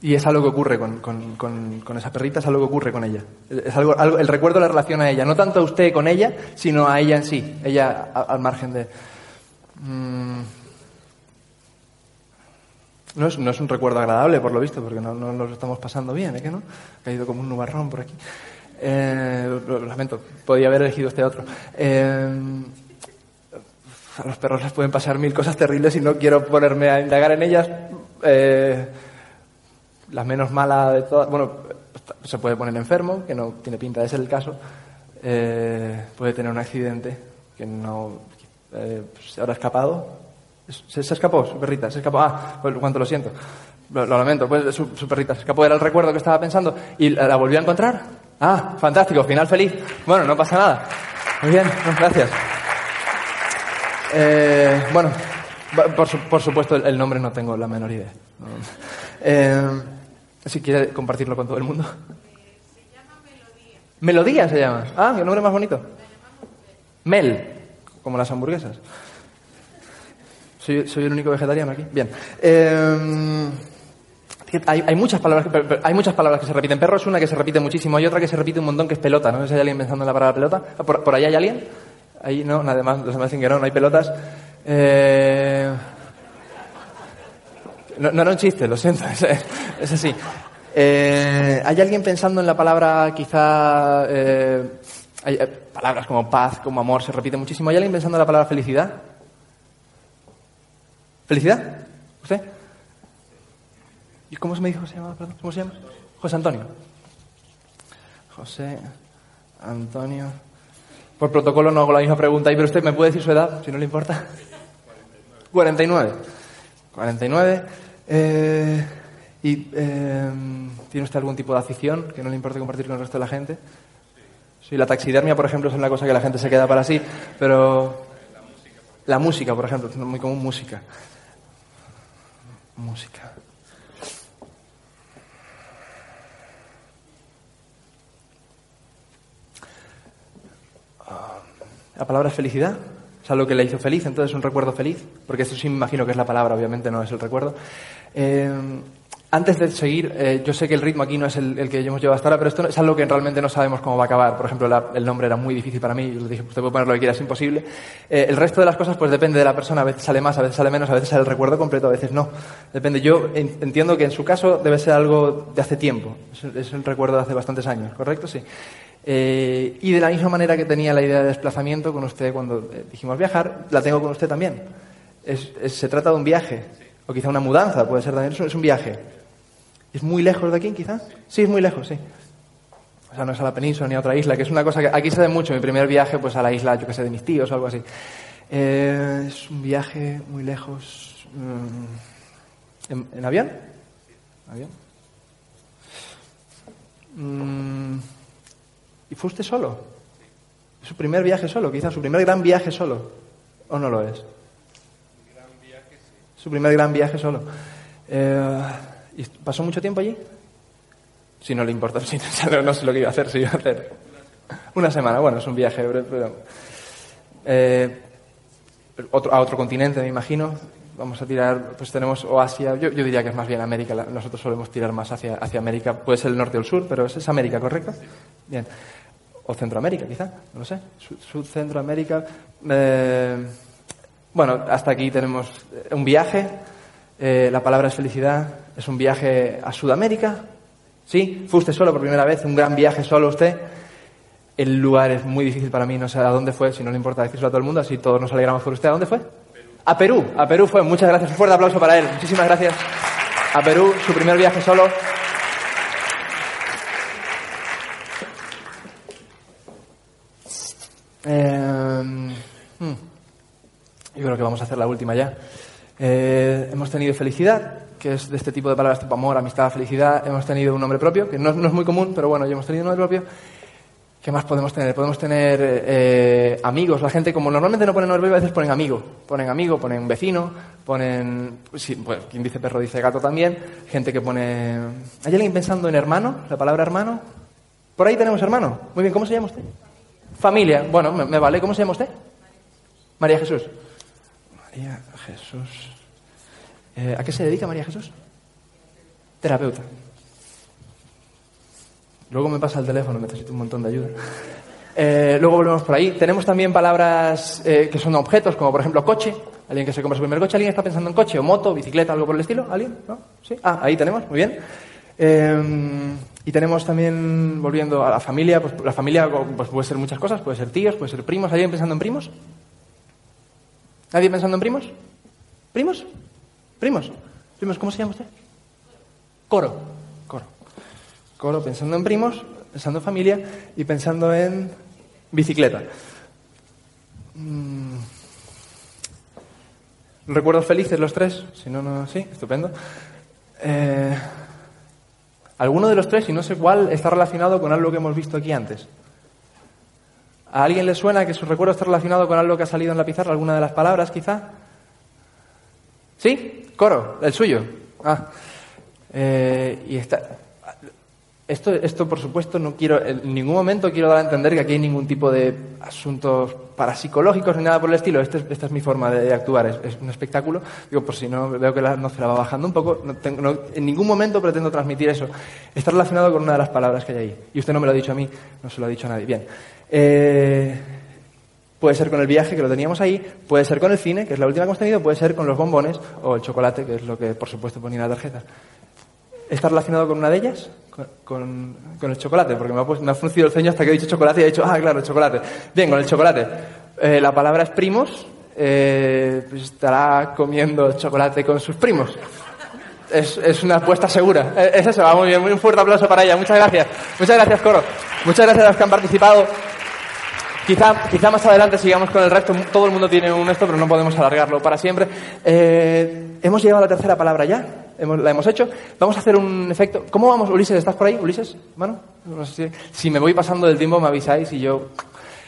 y es algo que ocurre con, con- con- esa perrita, es algo que ocurre con ella. Es algo, algo- el recuerdo le relaciona a ella, no tanto a usted con ella, sino a ella en sí, ella al margen de... Mm, no, es, no es un recuerdo agradable, por lo visto, porque no, no nos lo estamos pasando bien, ¿eh que no? Ha caído como un nubarrón por aquí. Eh, lo lamento, podía haber elegido este otro. Eh, a los perros les pueden pasar mil cosas terribles y no quiero ponerme a indagar en ellas. Eh, la menos mala de todas, bueno, se puede poner enfermo, que no tiene pinta de ser el caso. Eh, puede tener un accidente que no eh, se habrá escapado. Se, se escapó, su perrita, se escapó. Ah, cuánto lo siento. Lo, lamento, pues su, perrita se escapó, era el recuerdo que estaba pensando. ¿Y la, la volvió a encontrar? Ah, fantástico, final feliz. Bueno, no pasa nada. Muy bien, gracias. Eh, bueno, por, por supuesto el, nombre no tengo la menor idea. Eh, Si quiere compartirlo con todo el mundo. Melodía se llama. Ah, el nombre más bonito. Mel, como las hamburguesas. Soy, el único vegetariano aquí. Bien. Eh, hay, muchas palabras hay muchas palabras que se repiten. Perro es una que se repite muchísimo. Hay otra que se repite un montón que es pelota. No sé si hay alguien pensando en la palabra pelota. Ah, ¿Por, ahí hay alguien? Ahí no, nada más. Los demás dicen que no, no hay pelotas. Eh, no, no era un chiste, lo siento. Es, así. Eh, ¿Hay alguien pensando en la palabra quizá... eh, hay, palabras como paz, como amor, se repite muchísimo. ¿Hay alguien pensando en la palabra felicidad? ¿Felicidad? ¿Usted? ¿Y cómo se me dijo se ¿Cómo se llama? José Antonio. José Antonio. Por protocolo no hago la misma pregunta, ahí, pero usted me puede decir su edad, si no le importa. 49. 49. Eh, ¿Y eh, tiene usted algún tipo de afición que no le importe compartir con el resto de la gente? Sí, la taxidermia, por ejemplo, es una cosa que la gente se queda para sí, pero... La música, por ejemplo, es muy común música. Música. La palabra es felicidad. Es algo que le hizo feliz, entonces es un recuerdo feliz. Porque eso sí me imagino que es la palabra, obviamente no es el recuerdo. Eh, antes de seguir, eh, yo sé que el ritmo aquí no es el, el que hemos llevado hasta ahora, pero esto es algo que realmente no sabemos cómo va a acabar. Por ejemplo, el nombre era muy difícil para mí, yo le dije, usted puede poner lo que quiera, es imposible. Eh, el resto de las cosas, pues depende de la persona, a veces sale más, a veces sale menos, a veces sale el recuerdo completo, a veces no. Depende. Yo en- entiendo que en su caso debe ser algo de hace tiempo, es, es un recuerdo de hace bastantes años, ¿correcto? Sí. Eh, y de la misma manera que tenía la idea de desplazamiento con usted cuando dijimos viajar, la tengo con usted también. Se trata de un viaje, o quizá una mudanza, puede ser también, es un viaje. ¿Es muy lejos de aquí, quizá? Sí, es muy lejos, sí. O sea, no es a la península ni a otra isla, que es una cosa que aquí se ve mucho. Mi primer viaje, pues a la isla, yo que sé, de mis tíos o algo así. Eh, es un viaje muy lejos. mm, ¿En, en avión? ¿Avión? Mm, ¿Y fue usted solo? ¿Su primer viaje solo? Quizá su primer gran viaje solo. ¿O no lo es? Su primer gran viaje solo. Eh, ¿Y pasó mucho tiempo allí? Si no le importa, si no, sé lo que iba a hacer, si iba a hacer. Una semana, bueno, es un viaje pero. Eh, a otro continente, me imagino. Vamos a tirar, pues tenemos o Asia, yo, diría que es más bien América, nosotros solemos tirar más hacia, América, puede ser el norte o el sur, pero es, América, ¿correcto? Bien. O Centroamérica, quizá, no lo sé. Sud, Centroamérica. Eh, bueno, hasta aquí tenemos eh, un viaje. La palabra es felicidad. Es un viaje a Sudamérica. ¿Sí? Fue usted solo por primera vez, un gran viaje solo usted. El lugar es muy difícil para mí, no sé a dónde fue, si no le importa decírselo a todo el mundo, así todos nos alegramos por usted. ¿A dónde fue? A Perú, a Perú fue. Muchas gracias, un fuerte aplauso para él. Muchísimas gracias. A Perú, su primer viaje solo. Eh, hmm. Yo creo que vamos a hacer la última ya. Eh, hemos tenido felicidad, que es de este tipo de palabras tipo amor, amistad, felicidad. Hemos tenido un nombre propio, que no, es muy común, pero bueno, ya hemos tenido un nombre propio. ¿Qué más podemos tener? Podemos tener eh, amigos. La gente, como normalmente no ponen nombre a veces ponen amigo. Ponen amigo, ponen vecino, ponen... Sí, pues, quien dice perro dice gato también. Gente que pone... ¿Hay alguien pensando en hermano? ¿La palabra hermano? Por ahí tenemos hermano. Muy bien, ¿cómo se llama usted? Familia. Bueno, me, me vale. ¿Cómo se llama usted? María Jesús. María Jesús. Eh, ¿A qué se dedica María Jesús? Terapeuta. Luego me pasa el teléfono, necesito un montón de ayuda. Eh, luego volvemos por ahí. Tenemos también palabras eh, que son objetos, como por ejemplo coche. Alguien que se compra su primer coche, ¿alguien está pensando en coche o moto, bicicleta, algo por el estilo? ¿Alguien? ¿No? ¿Sí? Ah, ahí tenemos, muy bien. Y tenemos también, volviendo a la familia, pues la familia pues, puede ser muchas cosas, puede ser tíos, puede ser primos. ¿Alguien pensando en primos? ¿Nadie pensando en primos? ¿Primos? ¿Primos? ¿Primos? ¿Cómo se llama usted? Coro. Coro. Coro pensando en primos, pensando en familia y pensando en bicicleta. Mm. ¿Recuerdos felices los tres? Si no, no, sí, estupendo. Eh, ¿Alguno de los tres, y no sé cuál, está relacionado con algo que hemos visto aquí antes? ¿A alguien le suena que su recuerdo está relacionado con algo que ha salido en la pizarra? ¿Alguna de las palabras, quizá? ¿Sí? Coro, el suyo. Ah. Eh, y está, esto, esto, por supuesto, no quiero, en ningún momento quiero dar a entender que aquí hay ningún tipo de asuntos parapsicológicos ni nada por el estilo. Este es- esta es mi forma de, actuar, es, un espectáculo. Digo, por si no veo que la la va bajando un poco, no- en ningún momento pretendo transmitir eso. Está relacionado con una de las palabras que hay ahí. Y usted no me lo ha dicho a mí, no se lo ha dicho a nadie. Bien. Eh, Puede ser con el viaje, que lo teníamos ahí, puede ser con el cine, que es la última que hemos tenido, puede ser con los bombones o el chocolate, que es lo que por supuesto ponía en la tarjeta. ¿Está relacionado con una de ellas? Con, el chocolate, porque me ha, ha fruncido el ceño hasta que he dicho chocolate y he dicho, ah, claro, chocolate. Bien, con el chocolate. Eh, la palabra es primos, eh, pues estará comiendo chocolate con sus primos. Es, una apuesta segura. Eh, Es eso, va muy bien. Un fuerte aplauso para ella. Muchas gracias. Muchas gracias, Coro. Muchas gracias a los que han participado. Quizá, quizá más adelante sigamos con el resto. Todo el mundo tiene un esto, pero no podemos alargarlo para siempre. Eh, hemos llegado a la tercera palabra ya. Hemos- la hemos hecho. Vamos a hacer un efecto. ¿Cómo vamos, Ulises? ¿Estás por ahí, Ulises? ¿Mano? No sé si, si me voy pasando del tiempo me avisáis y yo...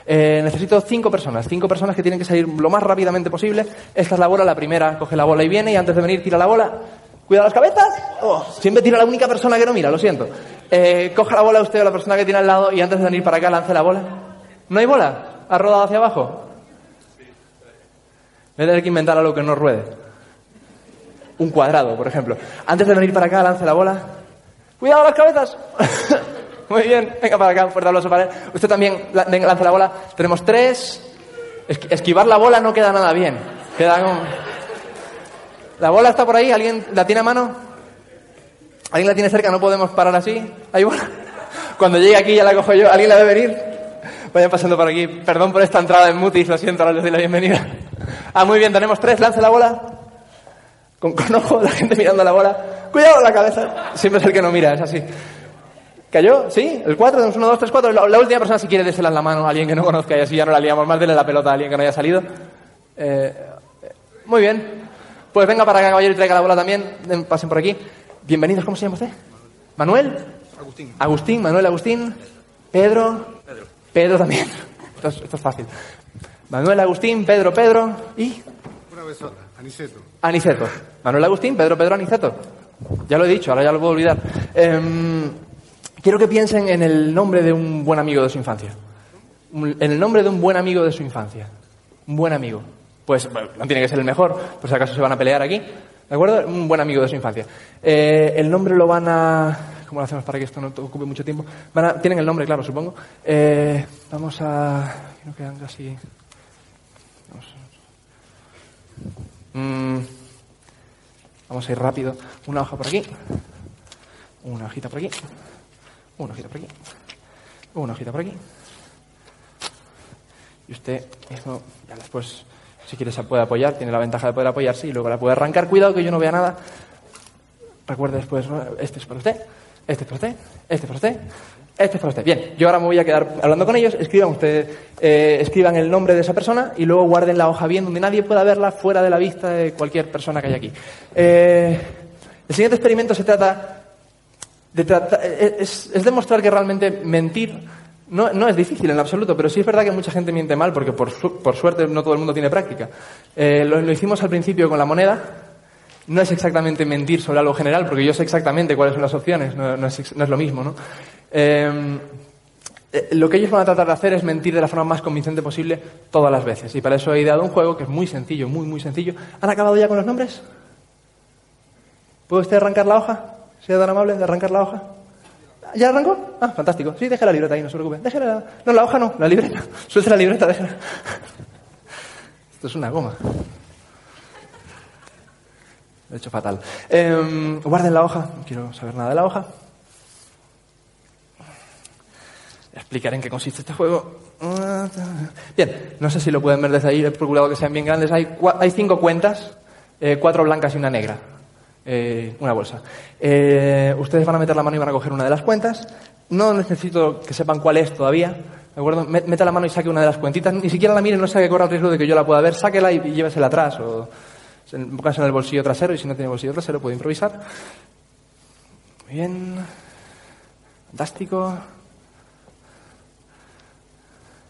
Eh, necesito cinco personas. Cinco personas que tienen que salir lo más rápidamente posible. Esta es la bola. La primera coge la bola y viene y antes de venir tira la bola. Cuidado las cabezas. Oh, siempre tira la única persona que no mira, lo siento. Eh, coja la bola usted o la persona que tiene al lado y antes de venir para acá lance la bola. ¿No hay bola? ¿Ha rodado hacia abajo? Voy a tener que inventar algo que no ruede. Un cuadrado, por ejemplo. Antes de venir para acá, lance la bola. ¡Cuidado las cabezas! Muy bien, venga para acá, fuerte aplauso para él. Usted también, venga, lance la bola. Tenemos tres. Esqui- Esquivar la bola no queda nada bien. Queda como... ¿La bola está por ahí? ¿Alguien la tiene a mano? ¿Alguien la tiene cerca? ¿No podemos parar así? ¿Hay bola? Cuando llegue aquí ya la cojo yo. ¿Alguien la debe venir? Vayan pasando por aquí. Perdón por esta entrada en mutis, lo siento, ahora les doy la bienvenida. Ah, muy bien, tenemos tres. Lance la bola. Con, con ojo, la gente mirando la bola. Cuidado la cabeza. Siempre es el que no mira, es así. ¿Cayó? ¿Sí? ¿El 4? Tenemos 1, 2, 3, 4. La, la última persona, si quiere, désela en la mano a alguien que no conozca y así ya no la liamos más. Dele la pelota a alguien que no haya salido. Eh, eh, muy bien. Pues venga para acá, caballero, y traiga la bola también. Pasen por aquí. Bienvenidos, ¿cómo se llama usted? ¿Manuel? Agustín. Agustín, Manuel Agustín. Pedro. Pedro. También. Esto es, esto es fácil. Manuel Agustín, Pedro, Pedro y Una besota, Aniceto. Aniceto. Manuel Agustín, Pedro, Pedro, Aniceto. Ya lo he dicho, ahora ya lo puedo olvidar. Em, quiero que piensen en el nombre de un buen amigo de su infancia. En el nombre de un buen amigo de su infancia. Un buen amigo. Pues bueno, no tiene que ser el mejor, por si acaso se van a pelear aquí. ¿De acuerdo? Un buen amigo de su infancia. Eh, el nombre lo van a... ¿Cómo lo hacemos para que esto no ocupe mucho tiempo? Van a- Tienen el nombre, claro, supongo. Eh, vamos a... Creo que casi... Mm, vamos a ir rápido. Una hoja por aquí. Una hojita por aquí. Una hojita por aquí. Una hojita por aquí. Y usted mismo, ya después, si quiere, se puede apoyar. Tiene la ventaja de poder apoyarse y luego la puede arrancar. Cuidado que yo no vea nada. Recuerde después, este es para usted, este es para usted, este es para usted, este es para usted. Bien, yo ahora me voy a quedar hablando con ellos. Escriban usted, eh, escriban el nombre de esa persona y luego guarden la hoja bien donde nadie pueda verla fuera de la vista de cualquier persona que haya aquí. Eh, el siguiente experimento se trata de trata- eh, es, demostrar que realmente mentir no, no es difícil en absoluto, pero sí es verdad que mucha gente miente mal porque por, por suerte no todo el mundo tiene práctica. Eh, lo hicimos al principio con la moneda. No es exactamente mentir sobre algo general, porque yo sé exactamente cuáles son las opciones, no, es, lo mismo, ¿no? Eh, eh, lo que ellos van a tratar de hacer es mentir de la forma más convincente posible todas las veces. Y para eso he ideado un juego que es muy sencillo, muy, muy sencillo. ¿Han acabado ya con los nombres? ¿Puede usted arrancar la hoja? ¿Sea tan amable de arrancar la hoja? ¿Ya arrancó? Ah, fantástico. Sí, deje la libreta ahí, no se preocupe. Déjela. la- No, la hoja no, la libreta. Suelte la libreta, déjela. Esto es una goma. Lo he hecho fatal. Eh, guarden la hoja. No quiero saber nada de la hoja. Explicaré en qué consiste este juego. Bien, no sé si lo pueden ver desde ahí. He procurado que sean bien grandes. Hay, hay cinco cuentas, eh, cuatro blancas y una negra. Eh, una bolsa. Eh, ustedes van a meter la mano y van a coger una de las cuentas. No necesito que sepan cuál es todavía. ¿De acuerdo? Met- Meta la mano y saque una de las cuentitas. Ni siquiera la miren, no sea que corra el riesgo de que yo la pueda ver. Sáquela y, y llévesela atrás. O en en el bolsillo trasero y si no tiene bolsillo trasero puede improvisar. Muy bien. Fantástico.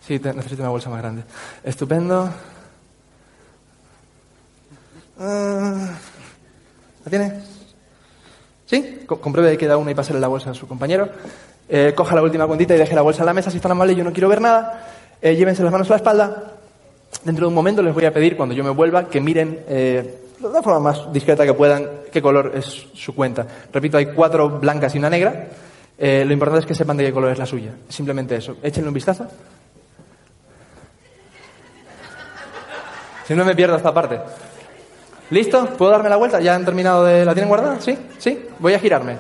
Sí, te- necesito una bolsa más grande. Estupendo. Ah, ¿La tiene? ¿Sí? Co- compruebe que da una y pásale la bolsa a su compañero. Eh, coja la última cuentita y deje la bolsa en la mesa si están amables, yo no quiero ver nada. Eh, llévense las manos a la espalda. Dentro de un momento les voy a pedir, cuando yo me vuelva, que miren eh, de la forma más discreta que puedan qué color es su cuenta. Repito, hay cuatro blancas y una negra. Eh, lo importante es que sepan de qué color es la suya. Simplemente eso. Échenle un vistazo. Si no me pierdo esta parte. ¿Listo? ¿Puedo darme la vuelta? ¿Ya han terminado de... ¿La tienen guardada? ¿Sí? ¿Sí? Voy a girarme.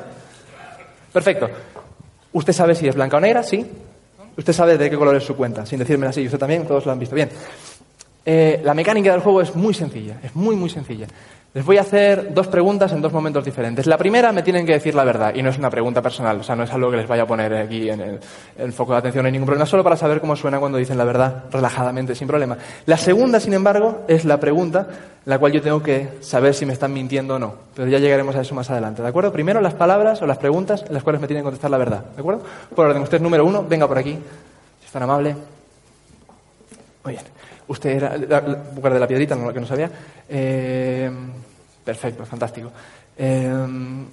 Perfecto. ¿Usted sabe si es blanca o negra? Sí. Usted sabe de qué color es su cuenta, sin decírmela así. Usted también, todos lo han visto. Bien. Eh, la mecánica del juego es muy sencilla, es muy, muy sencilla. Les voy a hacer dos preguntas en dos momentos diferentes. La primera me tienen que decir la verdad y no es una pregunta personal, o sea, no es algo que les vaya a poner aquí en el, el foco de atención, no hay ningún problema, solo para saber cómo suena cuando dicen la verdad relajadamente, sin problema. La segunda, sin embargo, es la pregunta en la cual yo tengo que saber si me están mintiendo o no, pero ya llegaremos a eso más adelante, ¿de acuerdo? Primero las palabras o las preguntas en las cuales me tienen que contestar la verdad, ¿de acuerdo? Por orden, usted es número uno, venga por aquí, si es tan amable. Muy bien. Usted era la, la mujer de la piedrita, no, que no sabía. Eh, perfecto, fantástico. Eh,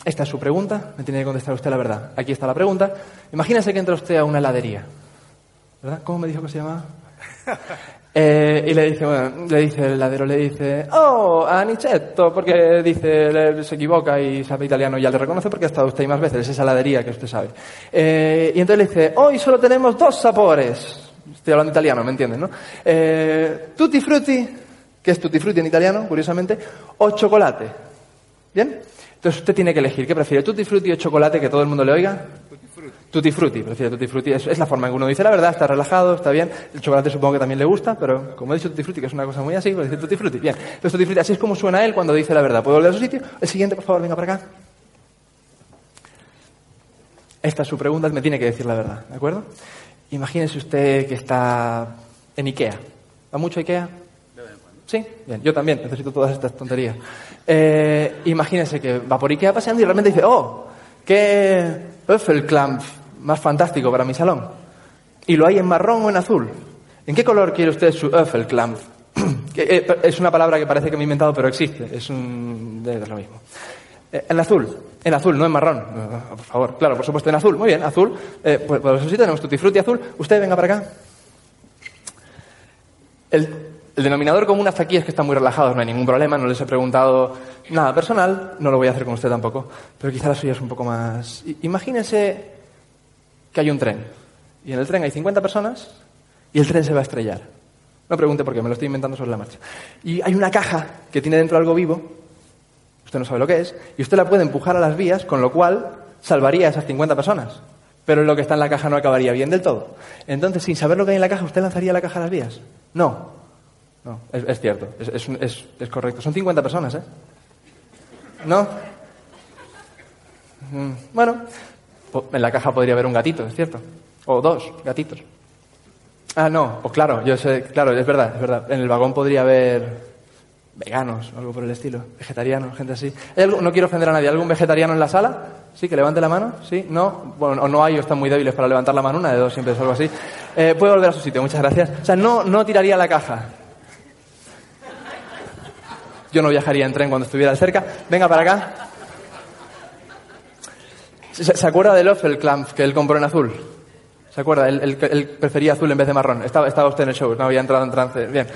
esta es su pregunta, me tiene que contestar usted la verdad. Aquí está la pregunta. Imagínese que entra usted a una heladería. ¿Verdad? ¿Cómo me dijo que se llamaba? Eh, y le dice, bueno, le dice el heladero, le dice, oh, Anicetto, porque dice, le- se equivoca y sabe italiano y ya le reconoce porque ha estado usted ahí más veces, es esa heladería que usted sabe. Eh, y entonces le dice, hoy solo tenemos dos sabores. Estoy hablando italiano, ¿me entienden, no? Eh, tutti frutti, que es tutti frutti en italiano, curiosamente, o chocolate. ¿Bien? Entonces usted tiene que elegir, ¿qué prefiere? ¿Tutti frutti o chocolate que todo el mundo le oiga? Tutti frutti, prefiere tutti frutti. Es, es la forma en que uno dice la verdad, está relajado, está bien. El chocolate supongo que también le gusta, pero como he dicho tutti frutti, que es una cosa muy así, pues dice tutti frutti. Bien. Entonces tutti frutti, así es como suena él cuando dice la verdad. ¿Puedo volver a su sitio? El siguiente, por favor, venga para acá. Esta es su pregunta, me tiene que decir la verdad, ¿de acuerdo? Imagínese usted que está en Ikea. ¿Va mucho Ikea? Sí, bien, yo también necesito todas estas tonterías. Eh, imagínese que va por Ikea paseando y realmente dice, oh, qué Öffelklamp más fantástico para mi salón. Y lo hay en marrón o en azul. ¿En qué color quiere usted su? Que, eh, es una palabra que parece que me he inventado, pero existe. Es un... es lo mismo. Eh, en azul. En azul, no en marrón. Eh, por favor. Claro, por supuesto, en azul. Muy bien, azul. Eh, pues, pues sí tenemos tutti frutti azul. Usted venga para acá. El, denominador común hasta aquí es que están muy relajados, no hay ningún problema, no les he preguntado nada personal, no lo voy a hacer con usted tampoco, pero quizá la suya es un poco más... I- Imagínese que hay un tren, y en el tren hay 50 personas, y el tren se va a estrellar. No pregunte por qué, me lo estoy inventando sobre la marcha. Y hay una caja que tiene dentro algo vivo, usted no sabe lo que es, y usted la puede empujar a las vías, con lo cual salvaría a esas 50 personas. Pero lo que está en la caja no acabaría bien del todo. Entonces, sin saber lo que hay en la caja, ¿usted lanzaría la caja a las vías? No. No, es, cierto, es, es, es- correcto. Son 50 personas, ¿eh? ¿No? Mm, Bueno, en la caja podría haber un gatito, es cierto. O dos gatitos. Ah, no, o claro, yo sé, claro, es verdad, es verdad. En el vagón podría haber veganos o algo por el estilo, vegetarianos, gente así. ¿Hay algo- no quiero ofender a nadie, ¿algún vegetariano en la sala? Sí, que levante la mano, sí, no, bueno, o no hay o están muy débiles para levantar la mano, una de dos siempre es algo así. Eh, puede volver a su sitio, muchas gracias. O sea, no, no tiraría la caja. Yo no viajaría en tren cuando estuviera cerca. Venga para acá. ¿Se, acuerda del Offelklamp que él compró en azul? ¿Se acuerda? Él prefería azul en vez de marrón. Estaba, estaba usted en el show, no había entrado en trance. Bien.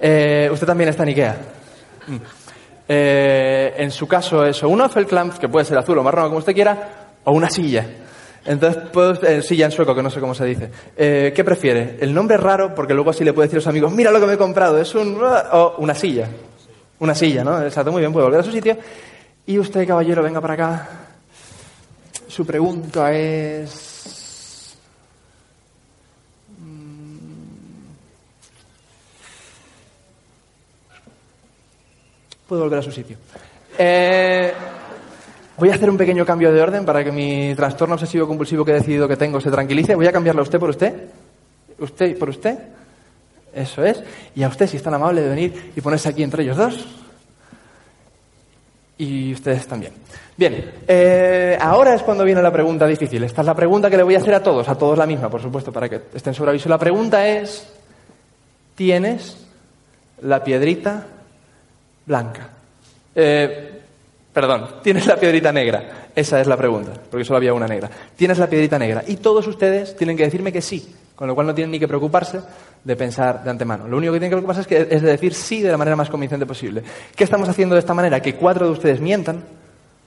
Eh, usted también está en Ikea. Mm. Eh, en su caso, eso, un Offelklamp, que puede ser azul o marrón, como usted quiera, o una silla. Entonces, eh, silla en sueco, que no sé cómo se dice. Eh, ¿Qué prefiere? El nombre raro, porque luego así le puede decir a los amigos, mira lo que me he comprado, es un... o una silla. Una silla, ¿no? Exacto, muy bien, puede volver a su sitio. Y usted, caballero, venga para acá. Su pregunta es... Puede volver a su sitio. Eh, voy a hacer un pequeño cambio de orden para que mi trastorno obsesivo compulsivo que he decidido que tengo se tranquilice. Voy a cambiarlo a usted por usted. Usted por usted. Eso es. Y a usted, si es tan amable de venir y ponerse aquí entre ellos dos. Y ustedes también. Bien, eh, ahora es cuando viene la pregunta difícil. Esta es la pregunta que le voy a hacer a todos, a todos la misma, por supuesto, para que estén sobre aviso. La pregunta es, ¿tienes la piedrita blanca? Eh, Perdón, ¿tienes la piedrita negra? Esa es la pregunta, porque solo había una negra. ¿Tienes la piedrita negra? Y todos ustedes tienen que decirme que sí, con lo cual no tienen ni que preocuparse de pensar de antemano. Lo único que tienen que preocuparse es, que, es de decir sí de la manera más convincente posible. ¿Qué estamos haciendo de esta manera? Que cuatro de ustedes mientan,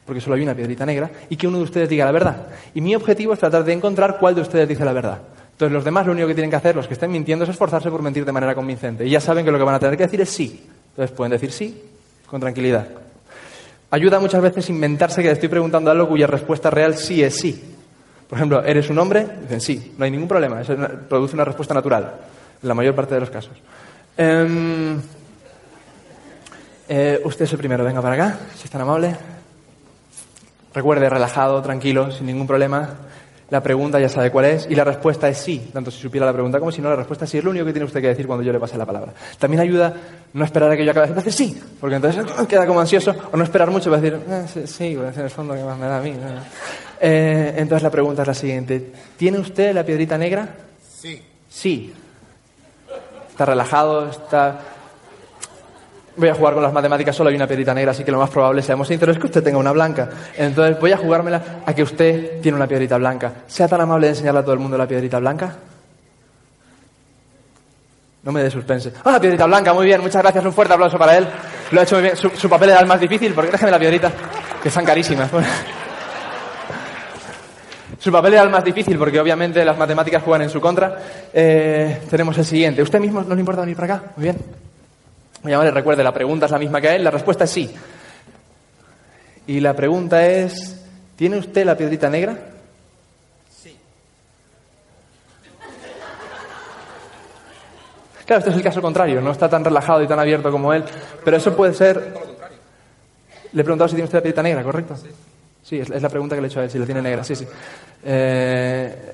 porque solo hay una piedrita negra, y que uno de ustedes diga la verdad. Y mi objetivo es tratar de encontrar cuál de ustedes dice la verdad. Entonces los demás lo único que tienen que hacer, los que estén mintiendo, es esforzarse por mentir de manera convincente. Y ya saben que lo que van a tener que decir es sí. Entonces pueden decir sí con tranquilidad. Ayuda muchas veces inventarse que le estoy preguntando algo cuya respuesta real sí es sí. Por ejemplo, ¿eres un hombre? Dicen sí, no hay ningún problema, eso produce una respuesta natural, en la mayor parte de los casos. Em, eh, usted es el primero, venga para acá, si es tan amable. Recuerde, relajado, tranquilo, sin ningún problema. La pregunta ya sabe cuál es y la respuesta es sí, tanto si supiera la pregunta como si no, la respuesta es sí. Es lo único que tiene usted que decir cuando yo le pase la palabra. También ayuda no esperar a que yo acabe de decir sí, porque entonces queda como ansioso, o no esperar mucho para decir eh, sí, sí, en el fondo, ¿qué más me da a mí? Eh, entonces la pregunta es la siguiente: ¿Tiene usted la piedrita negra? Sí. Sí. Está relajado, está voy a jugar con las matemáticas, solo hay una piedrita negra, así que lo más probable, seamos sinceros, es que usted tenga una blanca. Entonces voy a jugármela a que usted tiene una piedrita blanca. ¿Sea tan amable de enseñarle a todo el mundo la piedrita blanca? No me dé suspense. ¡Ah, la piedrita blanca! Muy bien, muchas gracias. Un fuerte aplauso para él. Lo ha hecho muy bien. Su, papel era el más difícil, porque déjeme la piedrita, que están carísimas. Su papel era el más difícil porque obviamente las matemáticas juegan en su contra. Eh, tenemos el siguiente. ¿Usted mismo no le importa venir para acá? Muy bien. Muy amable, recuerde, la pregunta es la misma que a él, la respuesta es sí. Y la pregunta es, ¿tiene usted la piedrita negra? Sí. Claro, este es el caso contrario, no está tan relajado y tan abierto como él, pero eso puede ser... Le he preguntado si tiene usted la piedrita negra, ¿correcto? Sí, es, es la pregunta que le he hecho a él, si la tiene negra, sí, sí. Eh,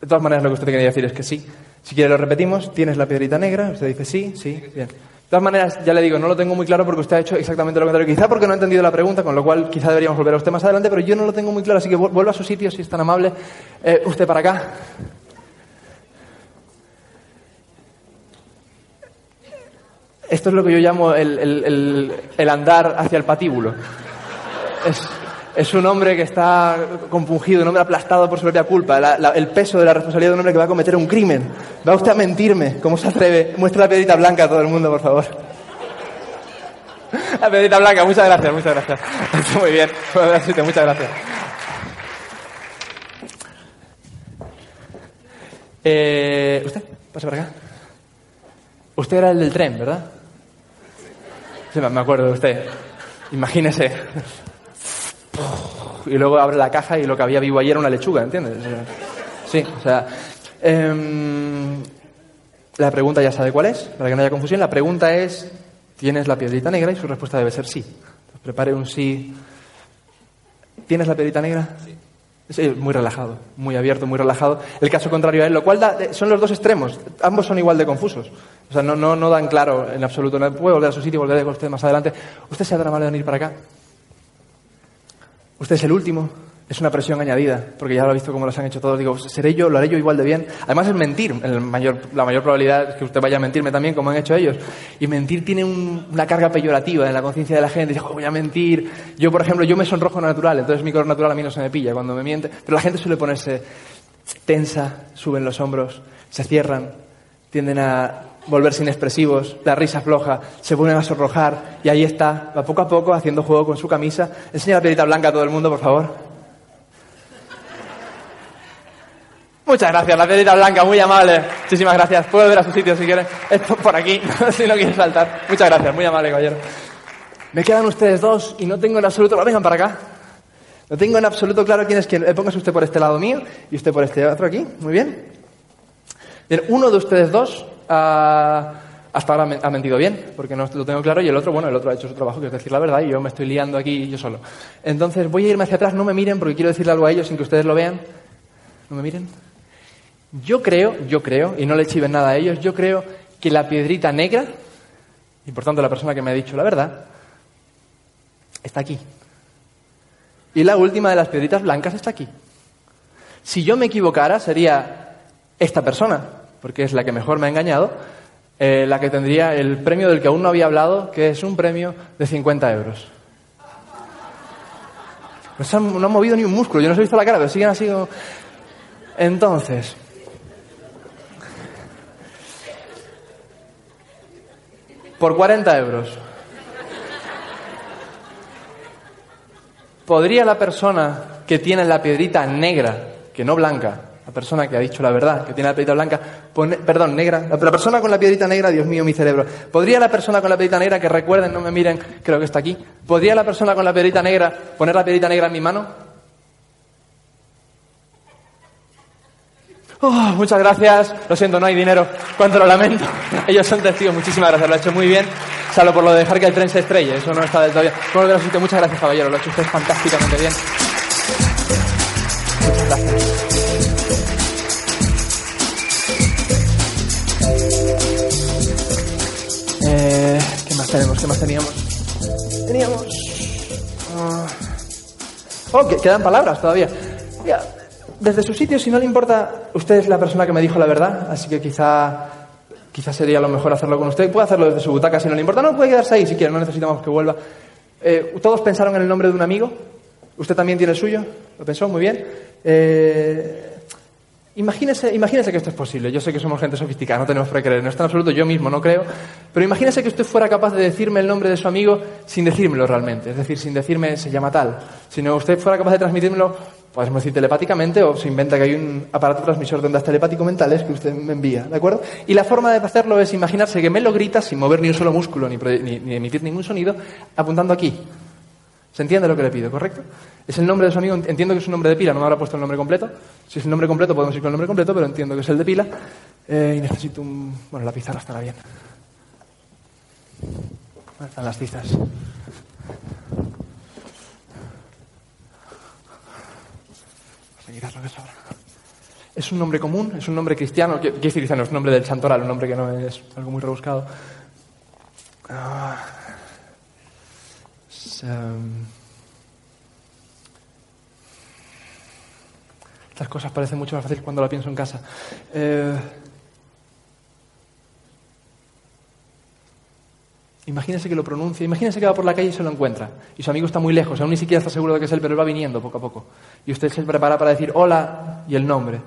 de todas maneras, lo que usted quería decir es que sí. Si quiere lo repetimos, ¿tienes la piedrita negra? Usted dice sí, sí, bien. De todas maneras, ya le digo, no lo tengo muy claro porque usted ha hecho exactamente lo contrario. Quizá porque no ha entendido la pregunta, con lo cual quizá deberíamos volver a usted más adelante, pero yo no lo tengo muy claro, así que vu- vuelva a su sitio si es tan amable. Eh, usted para acá. Esto es lo que yo llamo el, el- el- el andar hacia el patíbulo. Es, es un hombre que está compungido, un hombre aplastado por su propia culpa, la- la- el peso de la responsabilidad de un hombre que va a cometer un crimen. ¿Va usted a mentirme? ¿Cómo se atreve? Muestra la piedrita blanca a todo el mundo, por favor. La piedrita blanca, muchas gracias, muchas gracias. Muy bien, muchas gracias. Eh, ¿Usted? Pase para acá. Usted era el del tren, ¿verdad? Sí, me acuerdo de usted. Imagínese. Y luego abre la caja y lo que había vivo ayer era una lechuga, ¿entiendes? Sí, o sea. em, la pregunta ya sabe cuál es, para que no haya confusión. La pregunta es: ¿tienes la piedrita negra? Y su respuesta debe ser sí. Entonces, prepare un sí. ¿Tienes la piedrita negra? Sí. Sí, muy relajado, muy abierto, muy relajado. El caso contrario a él, lo cual da- son los dos extremos. Ambos son igual de confusos. O sea, no, no, no dan claro en absoluto. No puede volver a su sitio, volver con usted más adelante. ¿Usted se ha dado la mano de venir para acá? Usted es el último. Es una presión añadida, porque ya lo he visto como los han hecho todos. Digo, ¿seré yo? ¿Lo haré yo igual de bien? Además es mentir. El mayor, la mayor probabilidad es que usted vaya a mentirme también, como han hecho ellos. Y mentir tiene un- una carga peyorativa en la conciencia de la gente. Dice, "Jo, voy a mentir. Yo, por ejemplo, yo me sonrojo natural, entonces mi color natural a mí no se me pilla cuando me miente. Pero la gente suele ponerse tensa, suben los hombros, se cierran, tienden a volverse inexpresivos, la risa floja, se vuelven a sonrojar y ahí está, va poco a poco haciendo juego con su camisa. Enseña la piedrita blanca a todo el mundo, por favor. Muchas gracias, la piedrita blanca, muy amable. Muchísimas gracias. Puede ver a su sitio si quiere. Es por aquí, si no quiere saltar. Muchas gracias, muy amable, caballero. Me quedan ustedes dos y no tengo en absoluto... Vengan para acá. No tengo en absoluto claro quién es quién. Eh, Póngase usted por este lado mío y usted por este otro aquí. Muy bien. Bien, uno de ustedes dos hasta ahora ha mentido bien, porque no lo tengo claro, y el otro, bueno, el otro ha hecho su trabajo, que es decir la verdad, y yo me estoy liando aquí yo solo. Entonces voy a irme hacia atrás, no me miren, porque quiero decirle algo a ellos sin que ustedes lo vean. ¿No me miren? Yo creo, yo creo, y no le chiven nada a ellos, yo creo que la piedrita negra, y por tanto la persona que me ha dicho la verdad, está aquí. Y la última de las piedritas blancas está aquí. Si yo me equivocara, sería esta persona, porque es la que mejor me ha engañado, eh, la que tendría el premio del que aún no había hablado, que es un premio de 50 euros. No, han, no movido ni un músculo. Yo no os he visto la cara, pero siguen así. Entonces... Por 40 euros. ¿Podría la persona que tiene la piedrita negra, que no blanca, la persona que ha dicho la verdad, que tiene la piedrita blanca, pone- perdón, negra, la, persona con la piedrita negra, Dios mío, mi cerebro, ¿podría la persona con la piedrita negra, que recuerden, no me miren, creo que está aquí, ¿podría la persona con la piedrita negra poner la piedrita negra en mi mano? Oh, muchas gracias. Lo siento, no hay dinero. Cuánto lo lamento. Ellos son testigos. Muchísimas gracias. Lo ha hecho muy bien. Salvo por lo de dejar que el tren se estrelle. Eso no está del bien. Bueno, muchas gracias, caballero. Lo ha hecho usted fantásticamente bien. Tenemos? ¿Qué más teníamos? Teníamos... ah, Oh, que- quedan palabras todavía. Mira, desde su sitio, si no le importa, usted es la persona que me dijo la verdad, así que quizá, quizá sería lo mejor hacerlo con usted. Puede hacerlo desde su butaca si no le importa. No, puede quedarse ahí si quiere, no necesitamos que vuelva. Eh, ¿Todos pensaron en el nombre de un amigo? ¿Usted también tiene el suyo? ¿Lo pensó? Muy bien. Eh, Imagínese, imagínese que esto es posible. Yo sé que somos gente sofisticada, no tenemos por creer en esto en absoluto, yo mismo no creo. Pero imagínese que usted fuera capaz de decirme el nombre de su amigo sin decírmelo realmente. Es decir, sin decirme se llama tal. Sino usted fuera capaz de transmitírmelo, podemos decir telepáticamente, o se inventa que hay un aparato transmisor de ondas telepático-mentales que usted me envía, ¿de acuerdo? Y la forma de hacerlo es imaginarse que me lo grita sin mover ni un solo músculo ni, ni- ni emitir ningún sonido, apuntando aquí. ¿Se entiende lo que le pido, correcto? Es el nombre de su amigo, entiendo que es un nombre de pila, no me habrá puesto el nombre completo. Si es el nombre completo, podemos ir con el nombre completo, pero entiendo que es el de pila. Eh, y necesito un... Bueno, la pizarra estará bien. ¿Dónde están las tizas? Lo que sobra. Es un nombre común, es un nombre cristiano, quiero decir cristiano, es un nombre del santoral, un nombre que no es algo muy rebuscado. Ah. Es, em, Estas cosas parecen mucho más fáciles cuando la pienso en casa. Eh, Imagínese que lo pronuncia, imagínese que va por la calle y se lo encuentra. Y su amigo está muy lejos, aún ni siquiera está seguro de que es él, pero él va viniendo poco a poco. Y usted se prepara para decir hola y el nombre.